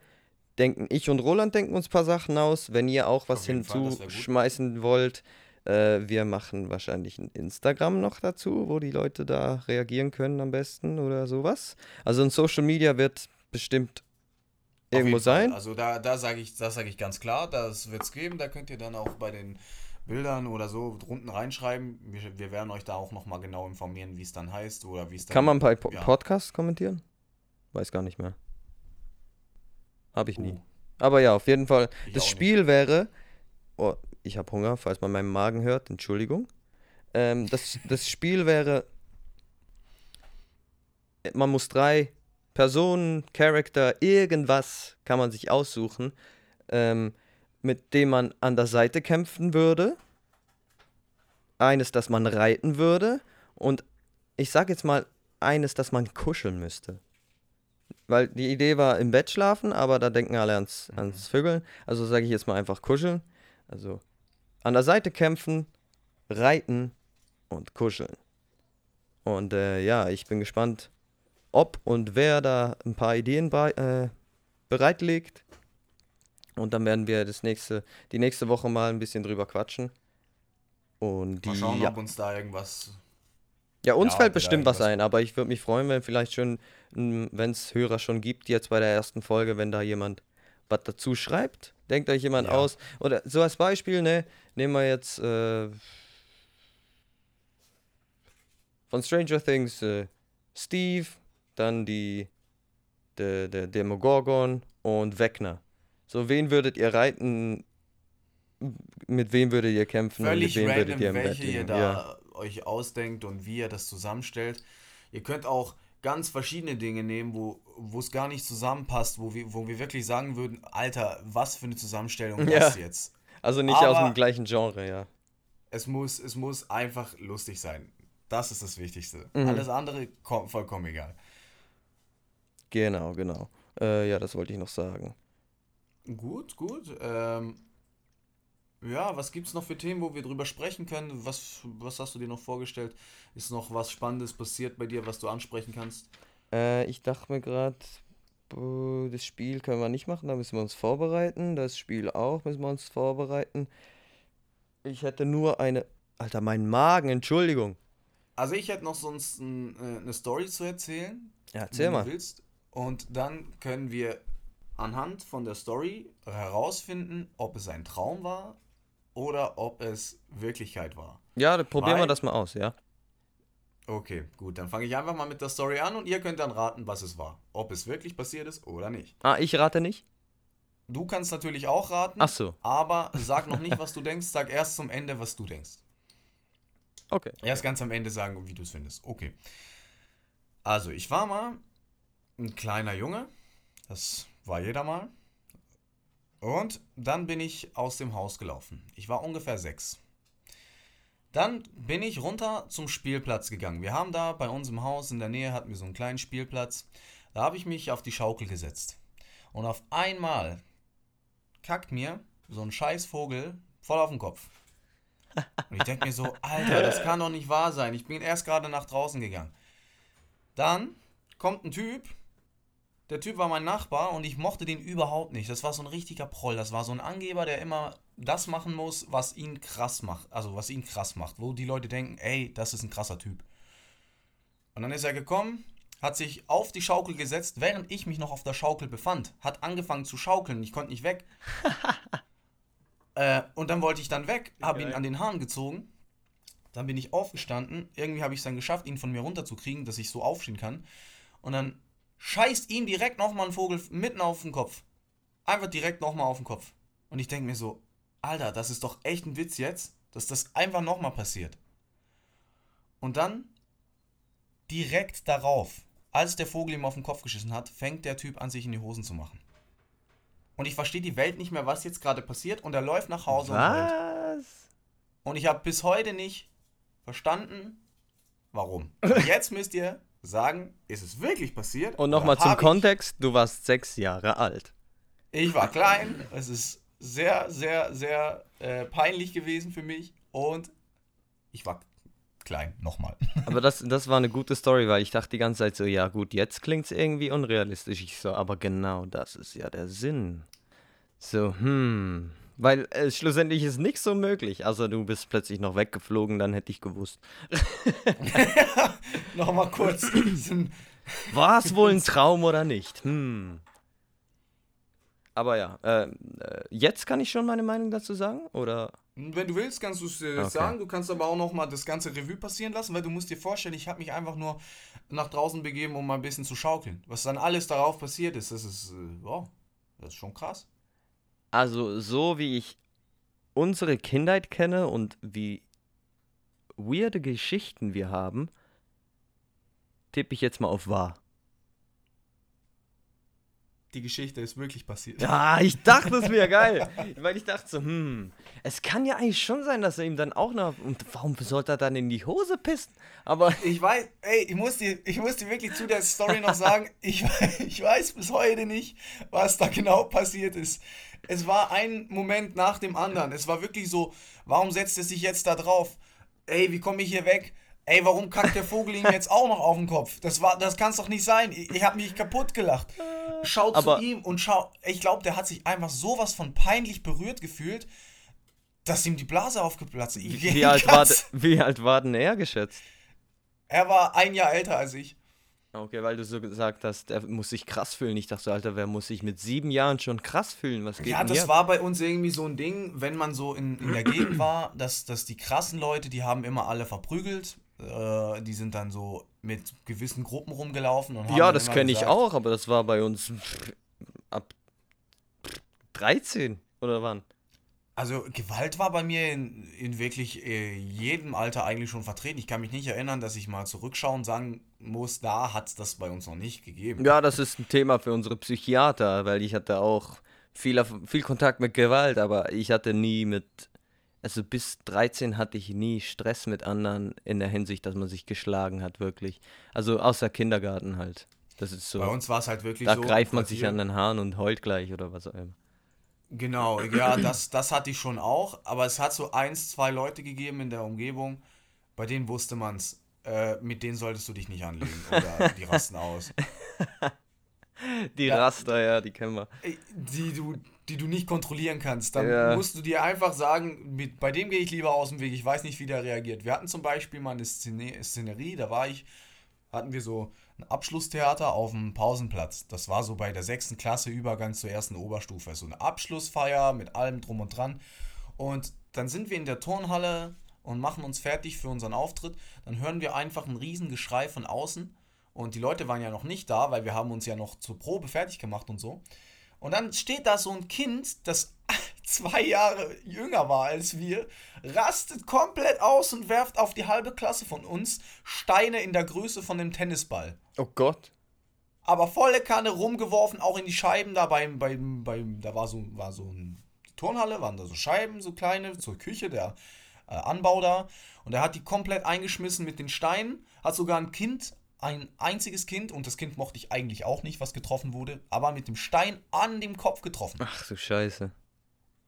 denken ich und Roland denken uns ein paar Sachen aus. Wenn ihr auch was hinzuschmeißen wollt, äh, wir machen wahrscheinlich ein Instagram noch dazu, wo die Leute da reagieren können am besten oder sowas. Also ein Social Media wird bestimmt irgendwo Fall. sein. Also da, da sage ich, das sage ich ganz klar, das wird es geben. Da könnt ihr dann auch bei den Bildern oder so drunten reinschreiben. Wir, wir werden euch da auch nochmal genau informieren, wie es dann heißt oder wie es dann. Kann man bei po ja. Podcasts kommentieren? Weiß gar nicht mehr. Habe ich nie. Uh, Aber ja, auf jeden Fall. ich Das Spiel wäre. Oh, ich habe Hunger, falls man meinen Magen hört. Entschuldigung. Ähm, das, das Spiel wäre. Man muss drei Personen, Charakter, irgendwas kann man sich aussuchen, ähm, mit dem man an der Seite kämpfen würde. Eines, das man reiten würde. Und ich sag jetzt mal, eines, das man kuscheln müsste. Weil die Idee war im Bett schlafen, aber da denken alle ans, ans Vögeln. Also sage ich jetzt mal einfach kuscheln. Also an der Seite kämpfen, reiten und kuscheln. Und äh, ja, ich bin gespannt, ob und wer da ein paar Ideen bei, äh, bereitlegt. Und dann werden wir das nächste, die nächste Woche mal ein bisschen drüber quatschen. Und die, Mal schauen, ja, ob uns da irgendwas. ja, uns ja, fällt bestimmt was ein, aber ich würde mich freuen, wenn vielleicht schon, wenn es Hörer schon gibt, jetzt bei der ersten Folge, wenn da jemand was dazu schreibt. Denkt euch jemand Ja. aus. Oder so als Beispiel, ne, nehmen wir jetzt äh, von Stranger Things äh, Steve, dann die der, der Demogorgon und Wegner. So, wen würdet ihr reiten? Mit wem würdet ihr kämpfen? Völlig und mit wem random, würdet ihr welche ihr da Ja. euch ausdenkt und wie ihr das zusammenstellt. Ihr könnt auch ganz verschiedene Dinge nehmen, wo es gar nicht zusammenpasst, wo wir, wo wir wirklich sagen würden, Alter, was für eine Zusammenstellung Ja. das jetzt. Also nicht aus Aber- dem gleichen Genre, ja. Es muss, es muss einfach lustig sein. Das ist das Wichtigste. Mhm. Alles andere ko- vollkommen egal. Genau, genau. Äh, ja, das wollte ich noch sagen. Gut, gut. Ähm, ja, was gibt's noch für Themen, wo wir drüber sprechen können? Was, was hast du dir noch vorgestellt? Ist noch was Spannendes passiert bei dir, was du ansprechen kannst? Äh, ich dachte mir gerade, das Spiel können wir nicht machen, da müssen wir uns vorbereiten. Das Spiel auch müssen wir uns vorbereiten. Ich hätte nur eine. Alter, mein Magen, Entschuldigung. Also ich hätte noch sonst ein, äh, eine Story zu erzählen, Ja, erzähl mal. Und dann können wir anhand von der Story herausfinden, ob es ein Traum war oder ob es Wirklichkeit war. Ja, dann probieren wir Weil- das mal aus, ja. Okay, gut, dann fange ich einfach mal mit der Story an und ihr könnt dann raten, was es war. Ob es wirklich passiert ist oder nicht. Ah, ich rate nicht? Du kannst natürlich auch raten, Ach so, aber sag noch nicht, was du denkst, sag erst zum Ende, was du denkst. okay. Erst ganz am Ende sagen, wie du es findest. Okay. Also, ich war mal ein kleiner Junge. Das war jeder mal. Und dann bin ich aus dem Haus gelaufen. Ich war ungefähr sechs. Dann bin ich runter zum Spielplatz gegangen. Wir haben da bei uns im Haus in der Nähe hatten wir so einen kleinen Spielplatz. Da habe ich mich auf die Schaukel gesetzt. Und auf einmal kackt mir so ein scheiß Vogel voll auf den Kopf. Und ich denke mir so, Alter, das kann doch nicht wahr sein. Ich bin erst gerade nach draußen gegangen. Dann kommt ein Typ. Der Typ war mein Nachbar und ich mochte den überhaupt nicht. Das war so ein richtiger Proll. Das war so ein Angeber, der immer das machen muss, was ihn krass macht. Also was ihn krass macht. Wo die Leute denken, ey, das ist ein krasser Typ. Und dann ist er gekommen, hat sich auf die Schaukel gesetzt, während ich mich noch auf der Schaukel befand. Hat angefangen zu schaukeln. Ich konnte nicht weg. [LAUGHS] Äh, und dann wollte ich dann weg, habe ihn an den Haaren gezogen. Dann bin ich aufgestanden. Irgendwie habe ich es dann geschafft, ihn von mir runterzukriegen, dass ich so aufstehen kann. Und dann scheißt ihm direkt nochmal ein Vogel mitten auf den Kopf. Einfach direkt nochmal auf den Kopf. Und ich denke mir so, Alter, das ist doch echt ein Witz jetzt, dass das einfach nochmal passiert. Und dann, direkt darauf, als der Vogel ihm auf den Kopf geschissen hat, fängt der Typ an, sich in die Hosen zu machen. Und ich verstehe die Welt nicht mehr, was jetzt gerade passiert. Und er läuft nach Hause und. Was? Und ich habe bis heute nicht verstanden, warum. Und jetzt müsst ihr sagen, ist es wirklich passiert? Und nochmal zum Kontext, du warst sechs Jahre alt. Ich war klein, es ist sehr, sehr, sehr äh, peinlich gewesen für mich und ich war klein, nochmal. [LAUGHS] Aber das, das war eine gute Story, weil ich dachte die ganze Zeit so, ja gut, jetzt klingt es irgendwie unrealistisch. Ich so, aber genau das ist ja der Sinn. So, hm. Weil äh, schlussendlich ist nichts so möglich. Also du bist plötzlich noch weggeflogen, dann hätte ich gewusst. [LAUGHS] nochmal kurz. diesen- [LAUGHS] War es wohl ein Traum oder nicht? Hm. Aber ja, äh, äh, jetzt kann ich schon meine Meinung dazu sagen? Oder? Wenn du willst, kannst du es dir Okay. sagen. Du kannst aber auch nochmal das ganze Revue passieren lassen, weil du musst dir vorstellen, ich habe mich einfach nur nach draußen begeben, um mal ein bisschen zu schaukeln. Was dann alles darauf passiert ist, das ist, äh, wow, das ist schon krass. Also, so wie ich unsere Kindheit kenne und wie weirde Geschichten wir haben, tippe ich jetzt mal auf wahr. Die Geschichte ist wirklich passiert. Ja, ich dachte, es wäre geil. Weil ich dachte so, hm, es kann ja eigentlich schon sein, dass er ihm dann auch noch. Und warum sollte er dann in die Hose pissen? Aber Ich weiß, ey, ich muss dir, ich muss dir wirklich zu der Story noch sagen, ich, [LAUGHS] ich weiß bis heute nicht, was da genau passiert ist. Es war ein Moment nach dem anderen. Es war wirklich so, warum setzt er sich jetzt da drauf? Ey, wie komme ich hier weg? Ey, warum kackt der Vogel ihm jetzt auch noch auf den Kopf? Das war, das kann's doch nicht sein. Ich, ich habe mich kaputt gelacht. Schau Aber- zu ihm und schau. Ich glaube, der hat sich einfach sowas von peinlich berührt gefühlt, dass ihm die Blase aufgeplatzt ist. Wie alt, war, wie alt war denn er geschätzt? Er war ein Jahr älter als ich. Okay, weil du so gesagt hast, er muss sich krass fühlen. Ich dachte so, Alter, wer muss sich mit sieben Jahren schon krass fühlen? Was geht Ja, das hier? war bei uns irgendwie so ein Ding, wenn man so in, in der Gegend war, dass, dass die krassen Leute, die haben immer alle verprügelt. Äh, die sind dann so mit gewissen Gruppen rumgelaufen. Und haben Ja, das kenne ich auch, aber das war bei uns ab 13 oder wann? Also Gewalt war bei mir in, in wirklich äh, jedem Alter eigentlich schon vertreten. Ich kann mich nicht erinnern, dass ich mal zurückschauen sagen muss, da hat es das bei uns noch nicht gegeben. Ja, das ist ein Thema für unsere Psychiater, weil ich hatte auch viel, viel Kontakt mit Gewalt, aber ich hatte nie mit, also bis 13 hatte ich nie Stress mit anderen in der Hinsicht, dass man sich geschlagen hat, wirklich. Also außer Kindergarten halt. Das ist so. Bei uns war es halt wirklich da so. greift man sich an den Haaren und heult gleich oder was auch immer. Genau, ja, das, das hatte ich schon auch, aber es hat so eins, zwei Leute gegeben in der Umgebung, bei denen wusste man es, äh, mit denen solltest du dich nicht anlegen oder [LAUGHS] die rasten aus. Die Ja. Raster, ja, die kennen wir. Die du, die du nicht kontrollieren kannst. Dann Ja. musst du dir einfach sagen, mit, bei dem gehe ich lieber aus dem Weg, ich weiß nicht, wie der reagiert. Wir hatten zum Beispiel mal eine Szene, Szenerie, da war ich, hatten wir so ein Abschlusstheater auf dem Pausenplatz. Das war so bei der sechsten Klasse Übergang zur ersten Oberstufe. So eine Abschlussfeier mit allem drum und dran. Und dann sind wir in der Turnhalle und machen uns fertig für unseren Auftritt. Dann hören wir einfach ein Riesengeschrei von außen. Und die Leute waren ja noch nicht da, weil wir haben uns ja noch zur Probe fertig gemacht und so. Und dann steht da so ein Kind, das [LAUGHS] zwei Jahre jünger war als wir, rastet komplett aus und werft auf die halbe Klasse von uns Steine in der Größe von einem Tennisball. Oh Gott. Aber volle Kanne rumgeworfen, auch in die Scheiben da beim, beim, beim da war so, war so eine Turnhalle, waren da so Scheiben, so kleine, zur Küche, der äh, Anbau da. Und er hat die komplett eingeschmissen mit den Steinen, hat sogar ein Kind, ein einziges Kind, und das Kind mochte ich eigentlich auch nicht, was getroffen wurde, aber mit dem Stein an dem Kopf getroffen. Ach du Scheiße.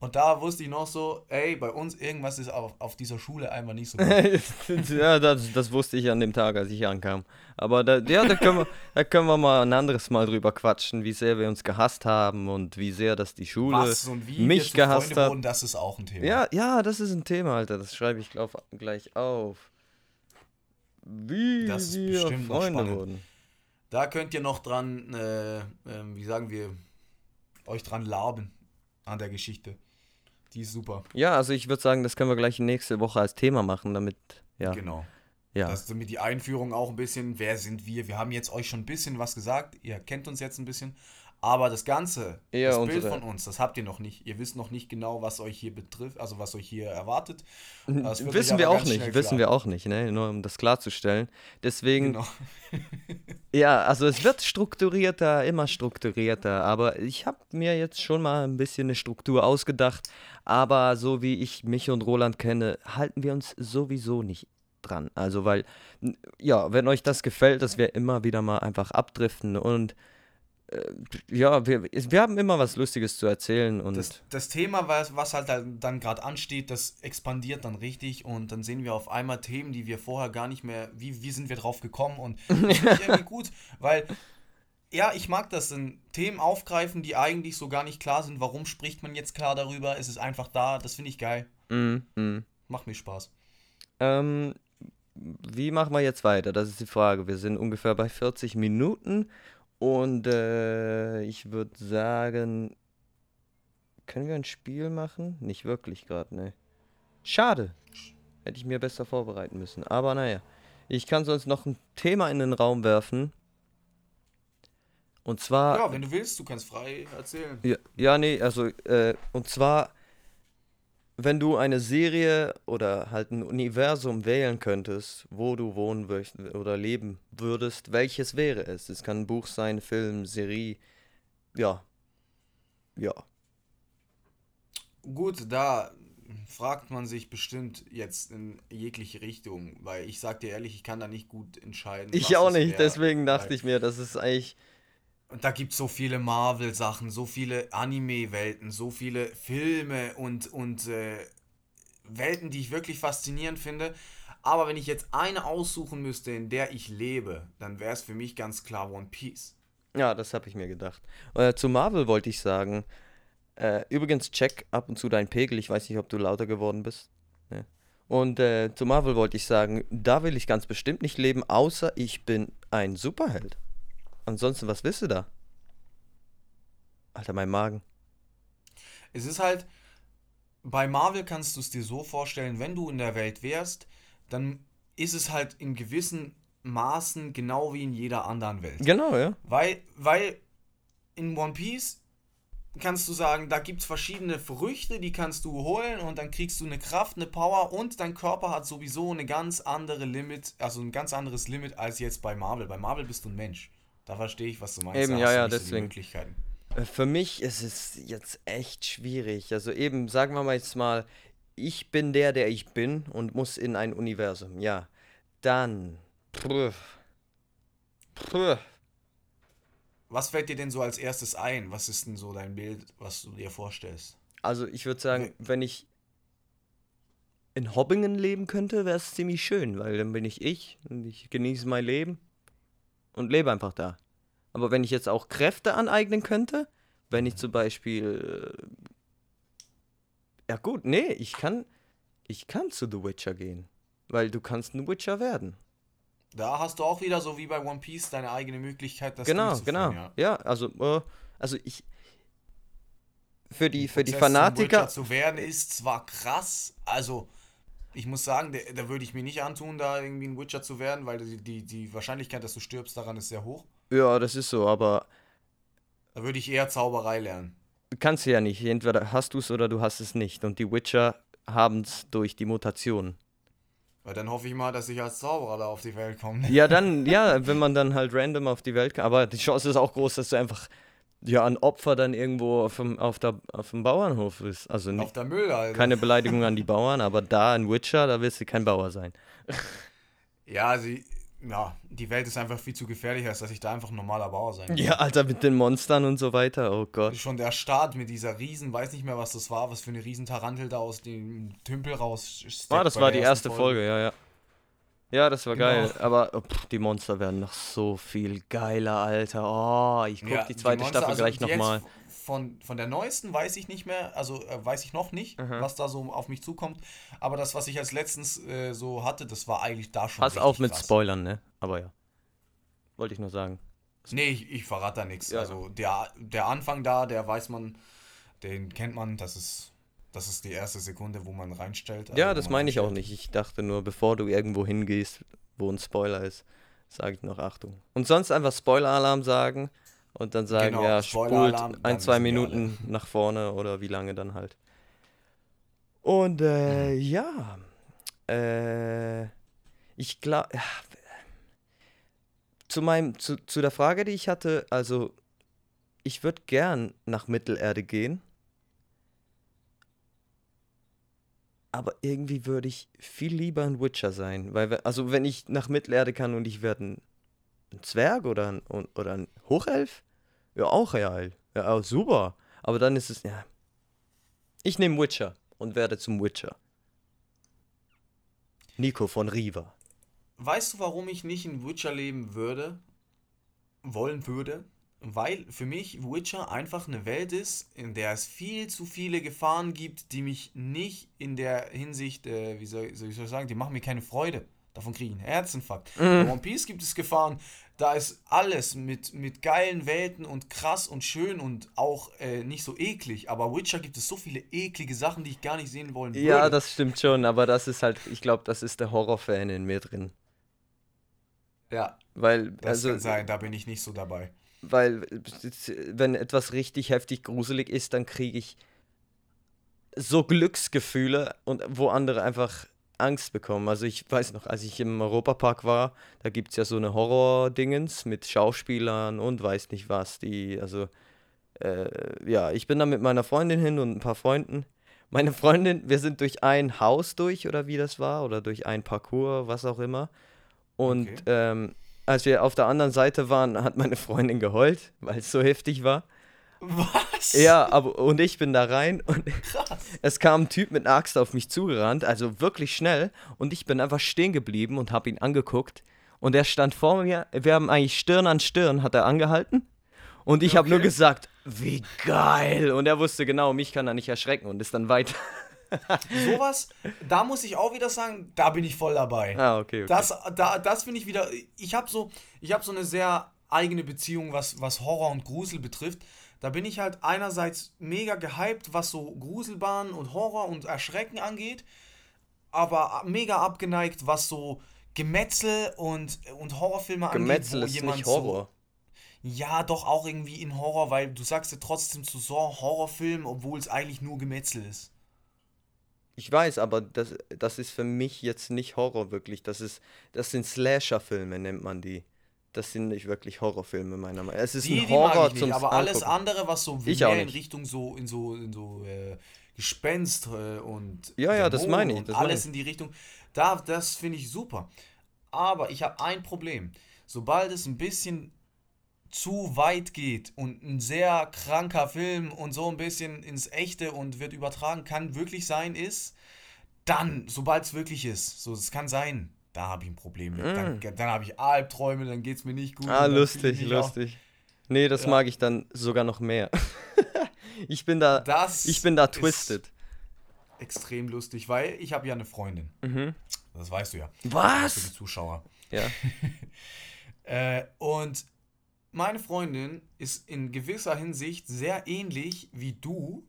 Und da wusste ich noch so, ey, bei uns irgendwas ist auf, auf dieser Schule einfach nicht so gut. [LAUGHS] ja, das, das wusste ich an dem Tag, als ich ankam. Aber da, ja, da, können wir, da können wir mal ein anderes Mal drüber quatschen, wie sehr wir uns gehasst haben und wie sehr das die Schule Was und wie mich gehasst Freunde hat. wurden, das ist auch ein Thema. Ja, ja, das ist ein Thema, Alter. Das schreibe ich glaub, gleich auf. Wie Das ist wir Freunde wurden. Da könnt ihr noch dran, äh, ähm, wie sagen wir, euch dran laben an der Geschichte. Die ist super. Ja, also ich würde sagen, das können wir gleich nächste Woche als Thema machen, damit, ja, Genau. ja. Das ist damit die Einführung auch ein bisschen, wer sind wir? Wir haben jetzt euch schon ein bisschen was gesagt, ihr kennt uns jetzt ein bisschen. Aber das Ganze, Ja, das Bild unsere- von uns, das habt ihr noch nicht. Ihr wisst noch nicht genau, was euch hier betrifft, also was euch hier erwartet. Wissen wir auch nicht, wissen klar. wir auch nicht, ne? Nur um das klarzustellen. Deswegen, Genau. [LAUGHS] ja, also es wird strukturierter, immer strukturierter, aber ich habe mir jetzt schon mal ein bisschen eine Struktur ausgedacht, aber so wie ich mich und Roland kenne, halten wir uns sowieso nicht dran. Also weil, ja, wenn euch das gefällt, dass wir immer wieder mal einfach abdriften und ja, wir, wir haben immer was Lustiges zu erzählen und Das, das Thema, was, was halt dann, gerade ansteht, das expandiert dann richtig und dann sehen wir auf einmal Themen, die wir vorher gar nicht mehr, wie, wie sind wir drauf gekommen und das [LAUGHS] finde ich irgendwie gut, weil ja, ich mag das, dann Themen aufgreifen, die eigentlich so gar nicht klar sind. Warum spricht man jetzt klar darüber? Es ist einfach da, das finde ich geil. mm, mm. Macht mir Spaß. Ähm, wie machen wir jetzt weiter? Das ist die Frage. Wir sind ungefähr bei 40 Minuten und äh, ich würde sagen, können wir ein Spiel machen? Nicht wirklich gerade, ne. Schade. Hätte ich mir besser vorbereiten müssen. Aber naja, ich kann sonst noch ein Thema in den Raum werfen. Und zwar. Ja, wenn du willst, du kannst frei erzählen. Ja, ja nee, also, äh, und zwar, wenn du eine Serie oder halt ein Universum wählen könntest, wo du wohnen oder leben würdest, welches wäre es? Es kann ein Buch sein, Film, Serie, ja. Ja. Gut, da fragt man sich bestimmt jetzt in jegliche Richtung, weil ich sag dir ehrlich, ich kann da nicht gut entscheiden. Ich auch nicht, deswegen dachte ich mir, das ist eigentlich. Und da gibt es so viele Marvel-Sachen, so viele Anime-Welten, so viele Filme und, und äh, Welten, die ich wirklich faszinierend finde. Aber wenn ich jetzt eine aussuchen müsste, in der ich lebe, dann wäre es für mich ganz klar One Piece. Ja, das habe ich mir gedacht. Äh, zu Marvel wollte ich sagen, äh, übrigens check ab und zu deinen Pegel. Ich weiß nicht, ob du lauter geworden bist. Ja. Und äh, zu Marvel wollte ich sagen, da will ich ganz bestimmt nicht leben, außer ich bin ein Superheld. Ansonsten, was willst du da? Alter, mein Magen. Es ist halt, bei Marvel kannst du es dir so vorstellen, wenn du in der Welt wärst, dann ist es halt in gewissen Maßen genau wie in jeder anderen Welt. Genau, ja. Weil, weil in One Piece kannst du sagen, da gibt es verschiedene Früchte, die kannst du holen und dann kriegst du eine Kraft, eine Power und dein Körper hat sowieso eine ganz andere Limit, also ein ganz anderes Limit als jetzt bei Marvel. Bei Marvel bist du ein Mensch. Da verstehe ich, was du meinst. Eben, da ja, ja, so deswegen. Möglichkeiten. Äh, Für mich ist es jetzt echt schwierig. Also eben, sagen wir mal jetzt mal, ich bin der, der ich bin und muss in ein Universum. Ja, dann. Prüf. Prüf. Was fällt dir denn so als erstes ein? Was ist denn so dein Bild, was du dir vorstellst? Also ich würde sagen, wenn ich in Hobbingen leben könnte, wäre es ziemlich schön, weil dann bin ich ich und ich genieße mein Leben und lebe einfach da. Aber wenn ich jetzt auch Kräfte aneignen könnte, wenn ich zum Beispiel, äh, ja gut, nee, ich kann, ich kann zu The Witcher gehen, weil du kannst ein Witcher werden. Da hast du auch wieder so wie bei One Piece deine eigene Möglichkeit, das Genau, genau. ja. Ja, also, äh, also ich, für die, für die Fanatiker, zu werden ist zwar krass, also ich muss sagen, der- da würde ich mir nicht antun, da irgendwie ein Witcher zu werden, weil die, die, die Wahrscheinlichkeit, dass du stirbst, daran ist sehr hoch. ja, das ist so, aber Da würde ich eher Zauberei lernen. kannst du ja nicht. Entweder hast du es oder du hast es nicht. Und die Witcher haben es durch die Mutation. Weil dann hoffe ich mal, dass ich als Zauberer da auf die Welt komme. Ja, dann, ja, wenn man dann halt random auf die Welt kann. Aber die Chance ist auch groß, dass du einfach ja ein Opfer dann irgendwo auf dem, auf der, auf dem Bauernhof bist. Also ni- Auf der Müll, Alter. keine Beleidigung [LAUGHS] an die Bauern, aber da ein Witcher, da willst du kein Bauer sein. Ja, sie, ja, die Welt ist einfach viel zu gefährlich, als dass ich da einfach ein normaler Bauer sein kann. Ja, Alter, mit den Monstern und so weiter. Oh Gott. Schon der Start mit dieser Riesen, weiß nicht mehr, was das war, was für eine Riesentarantel da aus dem Tümpel raus. Ah, das war die erste Folge, ja, ja. Ja, das war Genau. geil. Aber oh, pff, die Monster werden noch so viel geiler, Alter. Oh, ich guck Ja, die zweite Monster, Staffel also gleich nochmal. Von, von der neuesten weiß ich nicht mehr, also äh, weiß ich noch nicht, Mhm. was da so auf mich zukommt. Aber das, was ich als letztens äh, so hatte, das war eigentlich da schon. Pass auf mit krass. Spoilern, ne? Aber ja. Wollte ich nur sagen. Nee, ich, ich verrate da nichts. Ja. Also der, der Anfang da, der weiß man, den kennt man, das ist, das ist die erste Sekunde, wo man reinstellt. also Ja, das meine ich auch nicht. Ich dachte nur, bevor du irgendwo hingehst, wo ein Spoiler ist, sage ich noch Achtung. Und sonst einfach Spoiler-Alarm sagen und dann sagen, Genau, ja, spult ein, zwei Minuten [LAUGHS] nach vorne oder wie lange dann halt. Und äh, Mhm. ja, äh, ich glaube, zu meinem, zu, zu der Frage, die ich hatte, also ich würde gern nach Mittelerde gehen. Aber irgendwie würde ich viel lieber ein Witcher sein. Weil, we- also wenn ich nach Mittelerde kann und ich werde ein, Zwerg oder ein, oder ein Hochelf, ja auch geil. Ja, auch super. Aber dann ist es, ja. Ich nehme Witcher und werde zum Witcher. Nico von Riva. Weißt du, warum ich nicht in Witcher leben würde? Wollen würde? Weil für mich Witcher einfach eine Welt ist, in der es viel zu viele Gefahren gibt, die mich nicht in der Hinsicht, äh, wie soll, soll ich sagen, die machen mir keine Freude. Davon kriege ich einen Herzinfarkt. Bei One Piece gibt es Gefahren, da ist alles mit, mit geilen Welten und krass und schön und auch äh, nicht so eklig. Aber Witcher gibt es so viele eklige Sachen, die ich gar nicht sehen wollen würde. Ja, das stimmt schon, aber das ist halt, ich glaube, das ist der Horrorfan in mir drin. ja Weil, das also, kann sein, da bin ich nicht so dabei. Weil wenn etwas richtig heftig gruselig ist, dann kriege ich so Glücksgefühle und wo andere einfach Angst bekommen. Also ich weiß noch, als ich im Europapark war, da gibt es ja so eine Horror-Dingens mit Schauspielern und weiß nicht was, die, also äh, ja, ich bin da mit meiner Freundin hin und ein paar Freunden. Meine Freundin, wir sind durch ein Haus durch oder wie das war oder durch ein Parcours, was auch immer. Und Okay. ähm, als wir auf der anderen Seite waren, hat meine Freundin geheult, weil es so heftig war. Was? Ja, aber und ich bin da rein und Krass. es kam ein Typ mit einer Axt auf mich zugerannt, also wirklich schnell und ich bin einfach stehen geblieben und habe ihn angeguckt und er stand vor mir, wir haben eigentlich Stirn an Stirn, hat er angehalten und ich habe nur Okay. gesagt, wie geil und er wusste genau, mich kann er nicht erschrecken und ist dann weiter. [LAUGHS] Sowas, da muss ich auch wieder sagen, da bin ich voll dabei. Ah, okay, okay. Das, da, das finde ich wieder. Ich habe so, ich habe so eine sehr eigene Beziehung, was, was Horror und Grusel betrifft. Da bin ich halt einerseits mega gehypt, was so Gruselbahn und Horror und Erschrecken angeht, aber mega abgeneigt, was so Gemetzel und, und Horrorfilme Gemetzel angeht. ist jemand nicht Horror. So, ja, doch auch irgendwie in Horror, weil du sagst ja trotzdem zu so Horrorfilm, obwohl es eigentlich nur Gemetzel ist. Ich weiß, aber das, das ist für mich jetzt nicht Horror wirklich. Das ist, das sind Slasher-Filme, nennt man die. Das sind nicht wirklich Horrorfilme, meiner Meinung nach. Es ist Die, ein die Horror ich nicht, zum aber alles Angucken. andere, was so Ich mehr in. Richtung so in so in so äh, Gespenst äh, und Ja, ja, das Dämonen meine ich, das alles ich. in die Richtung, da das finde ich super. Aber ich habe ein Problem. Sobald es ein bisschen zu weit geht und ein sehr kranker Film und so ein bisschen ins Echte und wird übertragen, kann wirklich sein, ist, dann, sobald es wirklich ist, so es kann sein, da habe ich ein Problem mit. Dann, dann habe ich Albträume, dann geht es mir nicht gut. Mm. Ah, lustig, auch- lustig. Nee, das Ja. mag ich dann sogar noch mehr. [LAUGHS] ich bin da, Das ich bin da ist twisted. extrem lustig, weil ich habe ja eine Freundin. Mhm. Das weißt du ja. Was? Für die Zuschauer. Ja. [LAUGHS] Äh, und meine Freundin ist in gewisser Hinsicht sehr ähnlich wie du.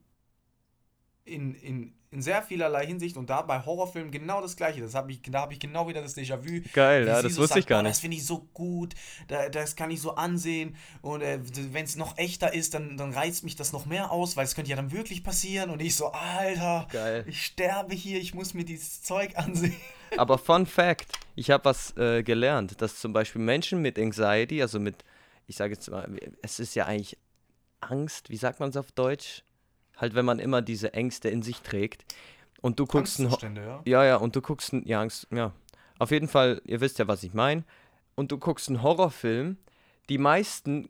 In, in, in sehr vielerlei Hinsicht und da bei Horrorfilmen genau das gleiche. Das hab ich, da habe ich genau wieder das Déjà-vu. Geil, ja, das so wusste ich sagt, gar "Boah, nicht." Das finde ich so gut, da, das kann ich so ansehen. Und äh, wenn es noch echter ist, dann, dann reizt mich das noch mehr aus, weil es könnte ja dann wirklich passieren. Und ich so, Alter, Geil. ich sterbe hier, ich muss mir dieses Zeug [LAUGHS] ansehen. Aber Fun Fact, ich habe was äh, gelernt, dass zum Beispiel Menschen mit Anxiety, also mit, ich sage jetzt mal, es ist ja eigentlich Angst, wie sagt man es auf Deutsch? Halt, wenn man immer diese Ängste in sich trägt. Und du guckst ein ja. Ja, ja, und du guckst ein, ja, Angst, ja. Auf jeden Fall, ihr wisst ja, was ich meine. Und du guckst einen Horrorfilm. Die meisten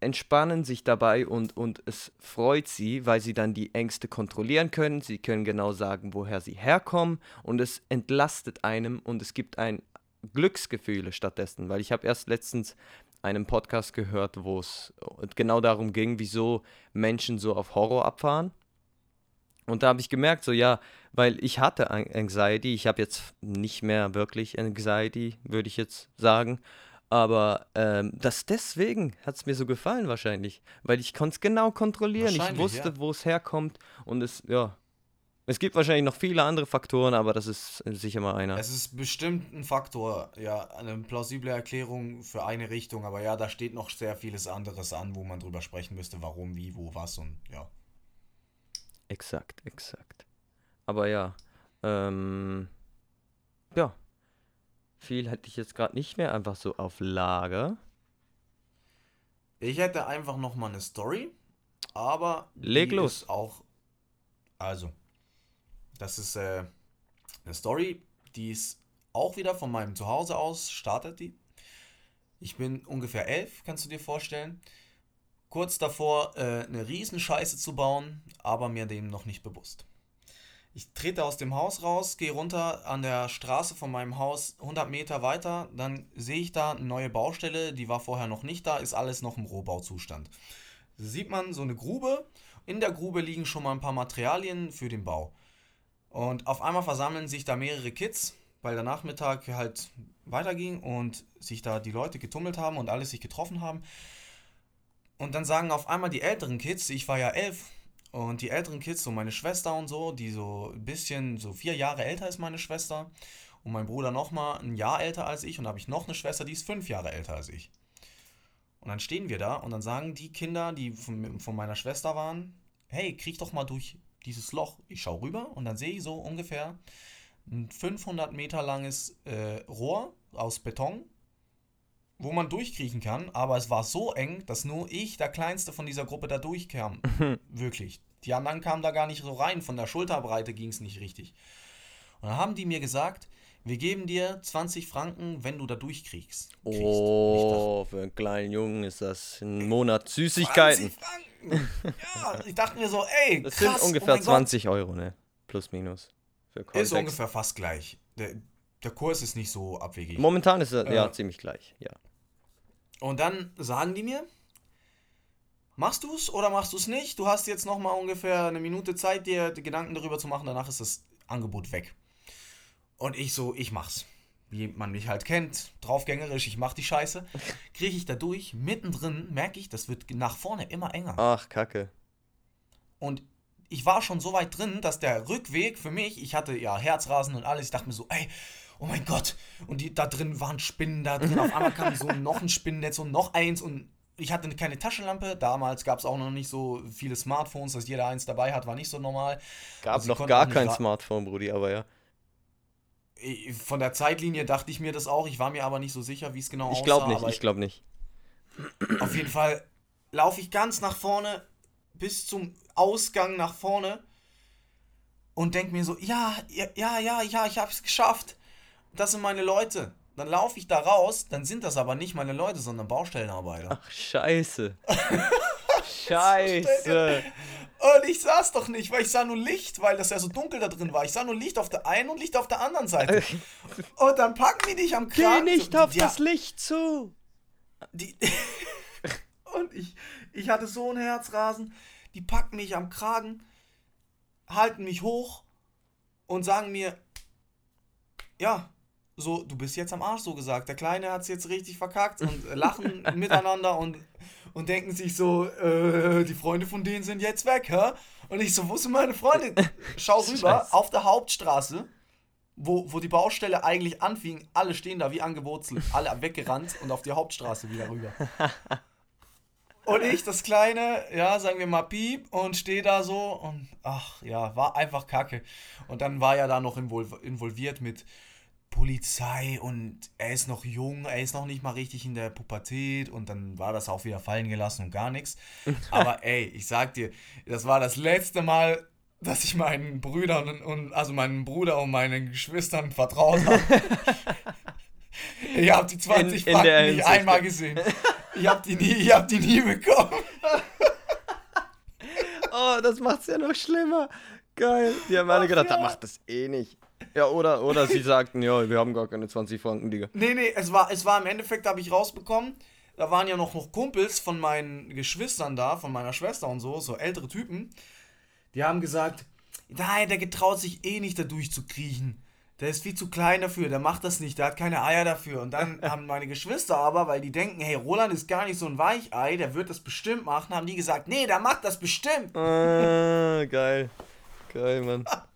entspannen sich dabei und, und es freut sie, weil sie dann die Ängste kontrollieren können. Sie können genau sagen, woher sie herkommen. Und es entlastet einem und es gibt ein Glücksgefühle stattdessen. Weil ich habe erst letztens einen Podcast gehört, wo es genau darum ging, wieso Menschen so auf Horror abfahren. Und da habe ich gemerkt, so ja, weil ich hatte An- Anxiety, ich habe jetzt nicht mehr wirklich Anxiety, würde ich jetzt sagen. Aber ähm, das deswegen hat es mir so gefallen wahrscheinlich, weil ich konnte es genau kontrollieren. Ich wusste, ja. wo es herkommt und es, ja. Es gibt wahrscheinlich noch viele andere Faktoren, aber das ist äh, sicher mal einer. Es ist bestimmt ein Faktor, ja, eine plausible Erklärung für eine Richtung, aber ja, da steht noch sehr vieles anderes an, wo man drüber sprechen müsste, warum, wie, wo, was und ja. Exakt, exakt. Aber ja, ähm, ja, viel hätte ich jetzt gerade nicht mehr einfach so auf Lager. Ich hätte einfach noch mal eine Story, aber Leg los. ist auch, also, das ist äh, eine Story, die ist auch wieder von meinem Zuhause aus, startet die. Ich bin ungefähr elf, kannst du dir vorstellen. Kurz davor, äh, eine Riesenscheiße zu bauen, aber mir dem noch nicht bewusst. Ich trete aus dem Haus raus, gehe runter an der Straße von meinem Haus 100 Meter weiter, dann sehe ich da eine neue Baustelle, die war vorher noch nicht da, ist alles noch im Rohbauzustand. Da sieht man so eine Grube, in der Grube liegen schon mal ein paar Materialien für den Bau. Und auf einmal versammeln sich da mehrere Kids, weil der Nachmittag halt weiterging und sich da die Leute getummelt haben und alles sich getroffen haben. Und dann sagen auf einmal die älteren Kids, ich war ja elf, und die älteren Kids, so meine Schwester und so, die so ein bisschen, so vier Jahre älter ist meine Schwester. Und mein Bruder nochmal ein Jahr älter als ich. Und da habe ich noch eine Schwester, die ist fünf Jahre älter als ich. Und dann stehen wir da und dann sagen die Kinder, die von, von meiner Schwester waren, hey, krieg doch mal durch dieses Loch. Ich schaue rüber und dann sehe ich so ungefähr ein 500 Meter langes äh, Rohr aus Beton, wo man durchkriechen kann, aber es war so eng, dass nur ich, der Kleinste von dieser Gruppe, da durchkam. [LAUGHS] Wirklich. Die anderen kamen da gar nicht so rein, von der Schulterbreite ging es nicht richtig. Und dann haben die mir gesagt, wir geben dir 20 Franken, wenn du da durchkriegst. ich dachte, Oh, für einen kleinen Jungen ist das ein Monat Süßigkeiten. 20 Franken? Ja, ich dachte mir so, ey, Das krass, sind oh ungefähr Gott. 20 Euro, ne? Plus, minus. Für Ist ungefähr fast gleich. Der, der Kurs ist nicht so abwegig. Momentan ist er ja Äh. ziemlich gleich, ja. Und dann sagen die mir, machst du es oder machst du es nicht? Du hast jetzt noch mal ungefähr eine Minute Zeit, dir die Gedanken darüber zu machen. Danach ist das Angebot weg. Und ich so, ich mach's. Wie man mich halt kennt, draufgängerisch, ich mach die Scheiße. Kriege ich da durch, mittendrin merke ich, das wird nach vorne immer enger. Ach, Kacke. Und ich war schon so weit drin, dass der Rückweg für mich, ich hatte ja Herzrasen und alles, ich dachte mir so, ey, oh mein Gott. Und die, da drin waren Spinnen da drin. Auf einmal kam so [LAUGHS] noch ein Spinnennetz und noch eins und ich hatte keine Taschenlampe. Damals gab es auch noch nicht so viele Smartphones, dass jeder eins dabei hat, war nicht so normal. Gab Also noch gar kein Smartphone, Brudi, aber ja. Ich- Von der Zeitlinie dachte ich mir das auch. Ich war mir aber nicht so sicher, wie es genau Ich aussah. glaube nicht, ich glaube nicht. Auf jeden Fall laufe ich ganz nach vorne bis zum Ausgang nach vorne und denke mir so, ja, ja, ja, ja, ja, ich habe es geschafft. Das sind meine Leute. Dann laufe ich da raus, dann sind das aber nicht meine Leute, sondern Baustellenarbeiter. Ach, scheiße. [LAUGHS] scheiße. Und ich sah's doch nicht, weil ich sah nur Licht, weil das ja so dunkel da drin war. Ich sah nur Licht auf der einen und Licht auf der anderen Seite. [LAUGHS] Und dann packen die dich am Geh Kragen. nicht so, auf die, das Licht zu. Die, [LAUGHS] und ich, ich hatte so ein Herzrasen. Die packen mich am Kragen, halten mich hoch und sagen mir, ja, so, du bist jetzt am Arsch, so gesagt. Der Kleine hat's jetzt richtig verkackt und äh, lachen [LAUGHS] miteinander und, und denken sich so, äh, die Freunde von denen sind jetzt weg, hä? Und ich so, wo sind meine Freunde? Schau [LAUGHS] rüber, Scheiße. auf der Hauptstraße, wo, wo die Baustelle eigentlich anfing, alle stehen da wie angewurzelt, alle weggerannt und auf die Hauptstraße wieder rüber. [LAUGHS] Und ich, das kleine, ja, sagen wir mal Piep, und stehe da so und ach ja, war einfach kacke. Und dann war er da noch invol involviert mit Polizei und er ist noch jung, er ist noch nicht mal richtig in der Pubertät und dann war das auch wieder fallen gelassen und gar nichts. [LAUGHS] Aber ey, ich sag dir, das war das letzte Mal, dass ich meinen Brüdern und, und also meinen Bruder und meinen Geschwistern vertraut habe. [LAUGHS] Ihr habt die 20 In- in Franken nicht Hinsicht. einmal gesehen. Ich hab die nie, ich hab die nie bekommen. [LAUGHS] Oh, das macht's ja noch schlimmer. Geil. Die haben alle Ach, gedacht, ja. das macht das eh nicht. Ja, oder, oder sie sagten, ja, wir haben gar keine 20 Franken, Digga. Nee, nee, es war, es war im Endeffekt, habe ich rausbekommen, da waren ja noch, noch Kumpels von meinen Geschwistern da, von meiner Schwester und so, so ältere Typen. Die haben gesagt, nein, der getraut sich eh nicht da durchzukriechen. Der ist viel zu klein dafür, der macht das nicht, der hat keine Eier dafür. Und dann [LAUGHS] haben meine Geschwister aber, weil die denken, hey, Roland ist gar nicht so ein Weichei, der wird das bestimmt machen, haben die gesagt, nee, der macht das bestimmt. Ah, geil. Geil, Mann. [LAUGHS]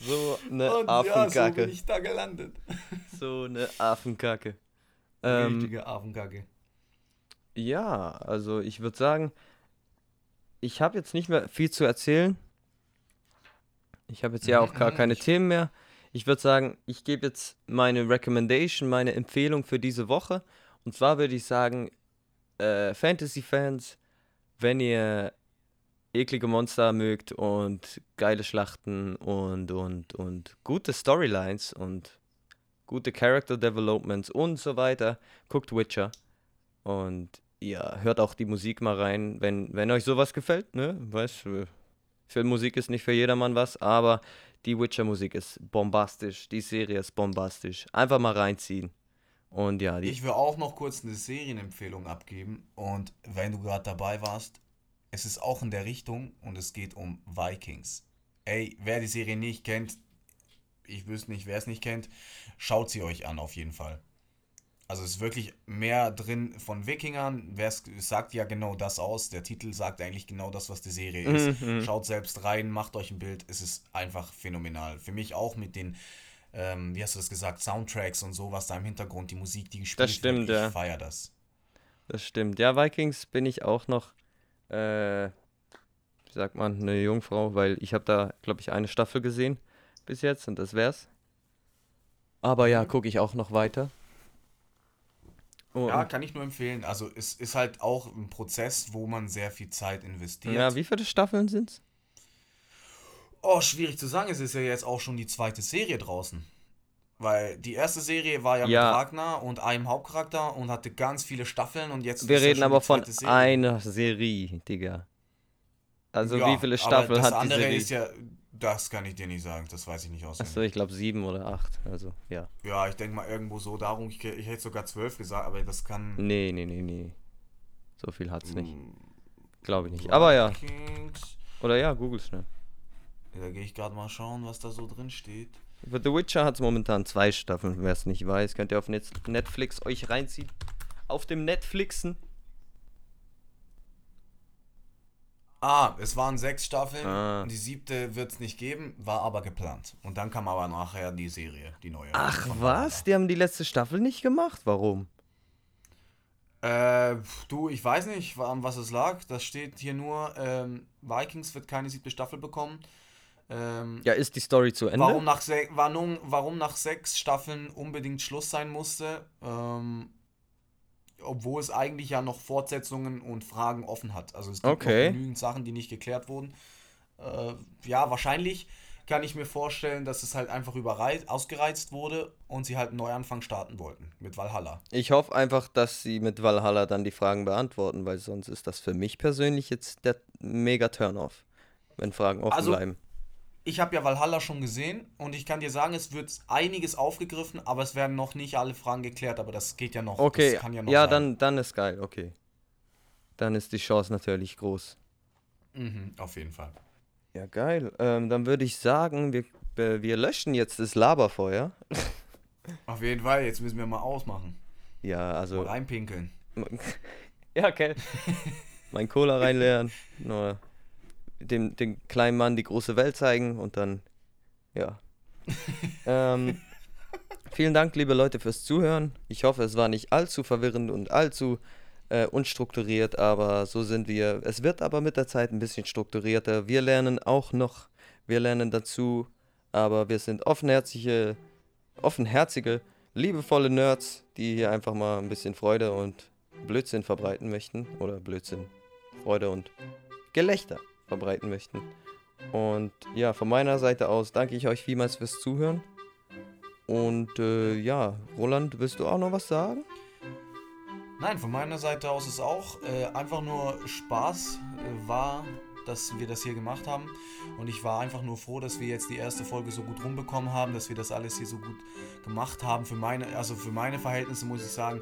So eine Und ja, so bin Affenkacke. ich da gelandet. [LAUGHS] So eine Affenkacke. Ähm, Richtige Affenkacke. ja, also ich würde sagen, ich habe jetzt nicht mehr viel zu erzählen. Ich habe jetzt ja auch gar [LAUGHS] keine Themen mehr. Ich würde sagen, ich gebe jetzt meine Recommendation, meine Empfehlung für diese Woche. Und zwar würde ich sagen, äh, Fantasy-Fans, wenn ihr eklige Monster mögt und geile Schlachten und, und, und gute Storylines und gute Character Developments und so weiter, guckt Witcher. Und ja, hört auch die Musik mal rein, wenn, wenn euch sowas gefällt, ne? Weißt du, Filmmusik ist nicht für jedermann was, aber die Witcher-Musik ist bombastisch, die Serie ist bombastisch. Einfach mal reinziehen. Und ja, Ich will auch noch kurz eine Serienempfehlung abgeben. Und wenn du gerade dabei warst, es ist auch in der Richtung und es geht um Vikings. Ey, wer die Serie nicht kennt, ich wüsste nicht, wer es nicht kennt, schaut sie euch an auf jeden Fall. Also es ist wirklich mehr drin von Wikingern. Wer sagt ja genau das aus. Der Titel sagt eigentlich genau das, was die Serie ist. Mhm. Schaut selbst rein, macht euch ein Bild. Es ist einfach phänomenal. Für mich auch mit den, ähm, wie hast du das gesagt, Soundtracks und so, was da im Hintergrund, die Musik, die gespielt stimmt, wird. Ich ja. feier das. das stimmt. Ja, Vikings bin ich auch noch, äh, wie sagt man, eine Jungfrau, weil ich habe da, glaube ich, eine Staffel gesehen bis jetzt und das wär's. Aber ja, gucke ich auch noch weiter. Und, Ja, kann ich nur empfehlen. Also es ist halt auch ein Prozess, wo man sehr viel Zeit investiert. ja, wie viele Staffeln sind's? Oh, schwierig zu sagen. Es ist ja jetzt auch schon die zweite Serie draußen. Weil die erste Serie war ja, Ja. mit Ragnar und einem Hauptcharakter und hatte ganz viele Staffeln und jetzt Wir reden aber von Serie. einer Serie, Digga. Also Ja, wie viele Staffeln das hat die andere Serie? ist ja, das kann ich dir nicht sagen, das weiß ich nicht auswendig. Achso, ich glaube sieben oder acht. Also, ja. Ja, ich denke mal irgendwo so darum, ich, ich hätte sogar zwölf gesagt, aber das kann... Nee, nee, nee, nee. So viel hat's nicht. Mm, Glaube ich nicht. Aber ja. Oder ja, google schnell. Da gehe ich gerade mal schauen, was da so drin steht. The Witcher hat es momentan zwei Staffeln. Wer es nicht weiß, könnt ihr auf Netflix euch reinziehen. Auf dem Netflixen. Ah, es waren sechs Staffeln. Ah. Die siebte wird es nicht geben, war aber geplant. Und dann kam aber nachher die Serie, die neue. Ach was? Die haben die letzte Staffel nicht gemacht? Warum? Äh, du, ich weiß nicht, an was es lag. Das steht hier nur, ähm, Vikings wird keine siebte Staffel bekommen. Ähm, Ja, ist die Story zu Ende? warum, nach se warum, nach sechs Staffeln unbedingt Schluss sein musste, ähm, obwohl es eigentlich ja noch Fortsetzungen und Fragen offen hat. Also es gibt Okay. genügend Sachen, die nicht geklärt wurden. Äh, ja, wahrscheinlich kann ich mir vorstellen, dass es halt einfach überreizt, ausgereizt wurde und sie halt einen Neuanfang starten wollten mit Valhalla. Ich hoffe einfach, dass sie mit Valhalla dann die Fragen beantworten, weil sonst ist das für mich persönlich jetzt der mega Turn-off, wenn Fragen offen Also, bleiben. Ich habe ja Valhalla schon gesehen und ich kann dir sagen, es wird einiges aufgegriffen, aber es werden noch nicht alle Fragen geklärt, aber das geht ja noch. Okay, ja ja, noch sein. dann, dann ist geil, okay. Dann ist die Chance natürlich groß. Mhm, auf jeden Fall. Ja, geil. Ähm, dann würde ich sagen, wir, äh, wir löschen jetzt das Laberfeuer. [LAUGHS] Auf jeden Fall, jetzt müssen wir mal ausmachen. Ja, also. Mal reinpinkeln. [LAUGHS] ja, okay. [LAUGHS] mein Cola reinleeren. Nur dem, dem kleinen Mann die große Welt zeigen und dann, ja. [LAUGHS] ähm, vielen Dank, liebe Leute, fürs Zuhören. Ich hoffe, es war nicht allzu verwirrend und allzu äh, unstrukturiert, aber so sind wir. Es wird aber mit der Zeit ein bisschen strukturierter. Wir lernen auch noch, wir lernen dazu, aber wir sind offenherzige, offenherzige, liebevolle Nerds, die hier einfach mal ein bisschen Freude und Blödsinn verbreiten möchten. Oder Blödsinn, Freude und Gelächter verbreiten möchten. Und ja, von meiner Seite aus danke ich euch vielmals fürs Zuhören. Und äh, ja, Roland, willst du auch noch was sagen? Nein, von meiner Seite aus ist auch äh, einfach nur Spaß äh, war, dass wir das hier gemacht haben. Und ich war einfach nur froh, dass wir jetzt die erste Folge so gut rumbekommen haben, dass wir das alles hier so gut gemacht haben. Für meine, also für meine Verhältnisse muss ich sagen,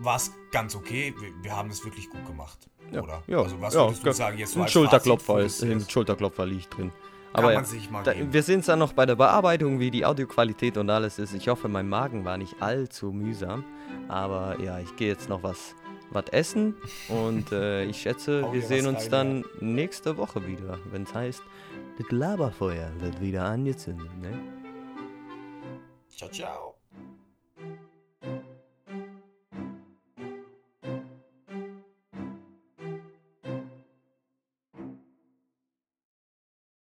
war es ganz okay. Wir, wir haben es wirklich gut gemacht. Ja, Oder? ja, also was ja, würdest du ge- sagen jetzt so Ein Schulterklopfer ist, ein Schulterklopfer liegt drin. Aber ja, da, wir sind dann noch bei der Bearbeitung, wie die Audioqualität und alles ist. Ich hoffe, mein Magen war nicht allzu mühsam. Aber ja, ich gehe jetzt noch was, was essen und äh, ich schätze, [LAUGHS] wir sehen uns rein, dann nächste Woche wieder, wenn es heißt, das Laberfeuer wird wieder angezündet. Ne? Ciao, ciao.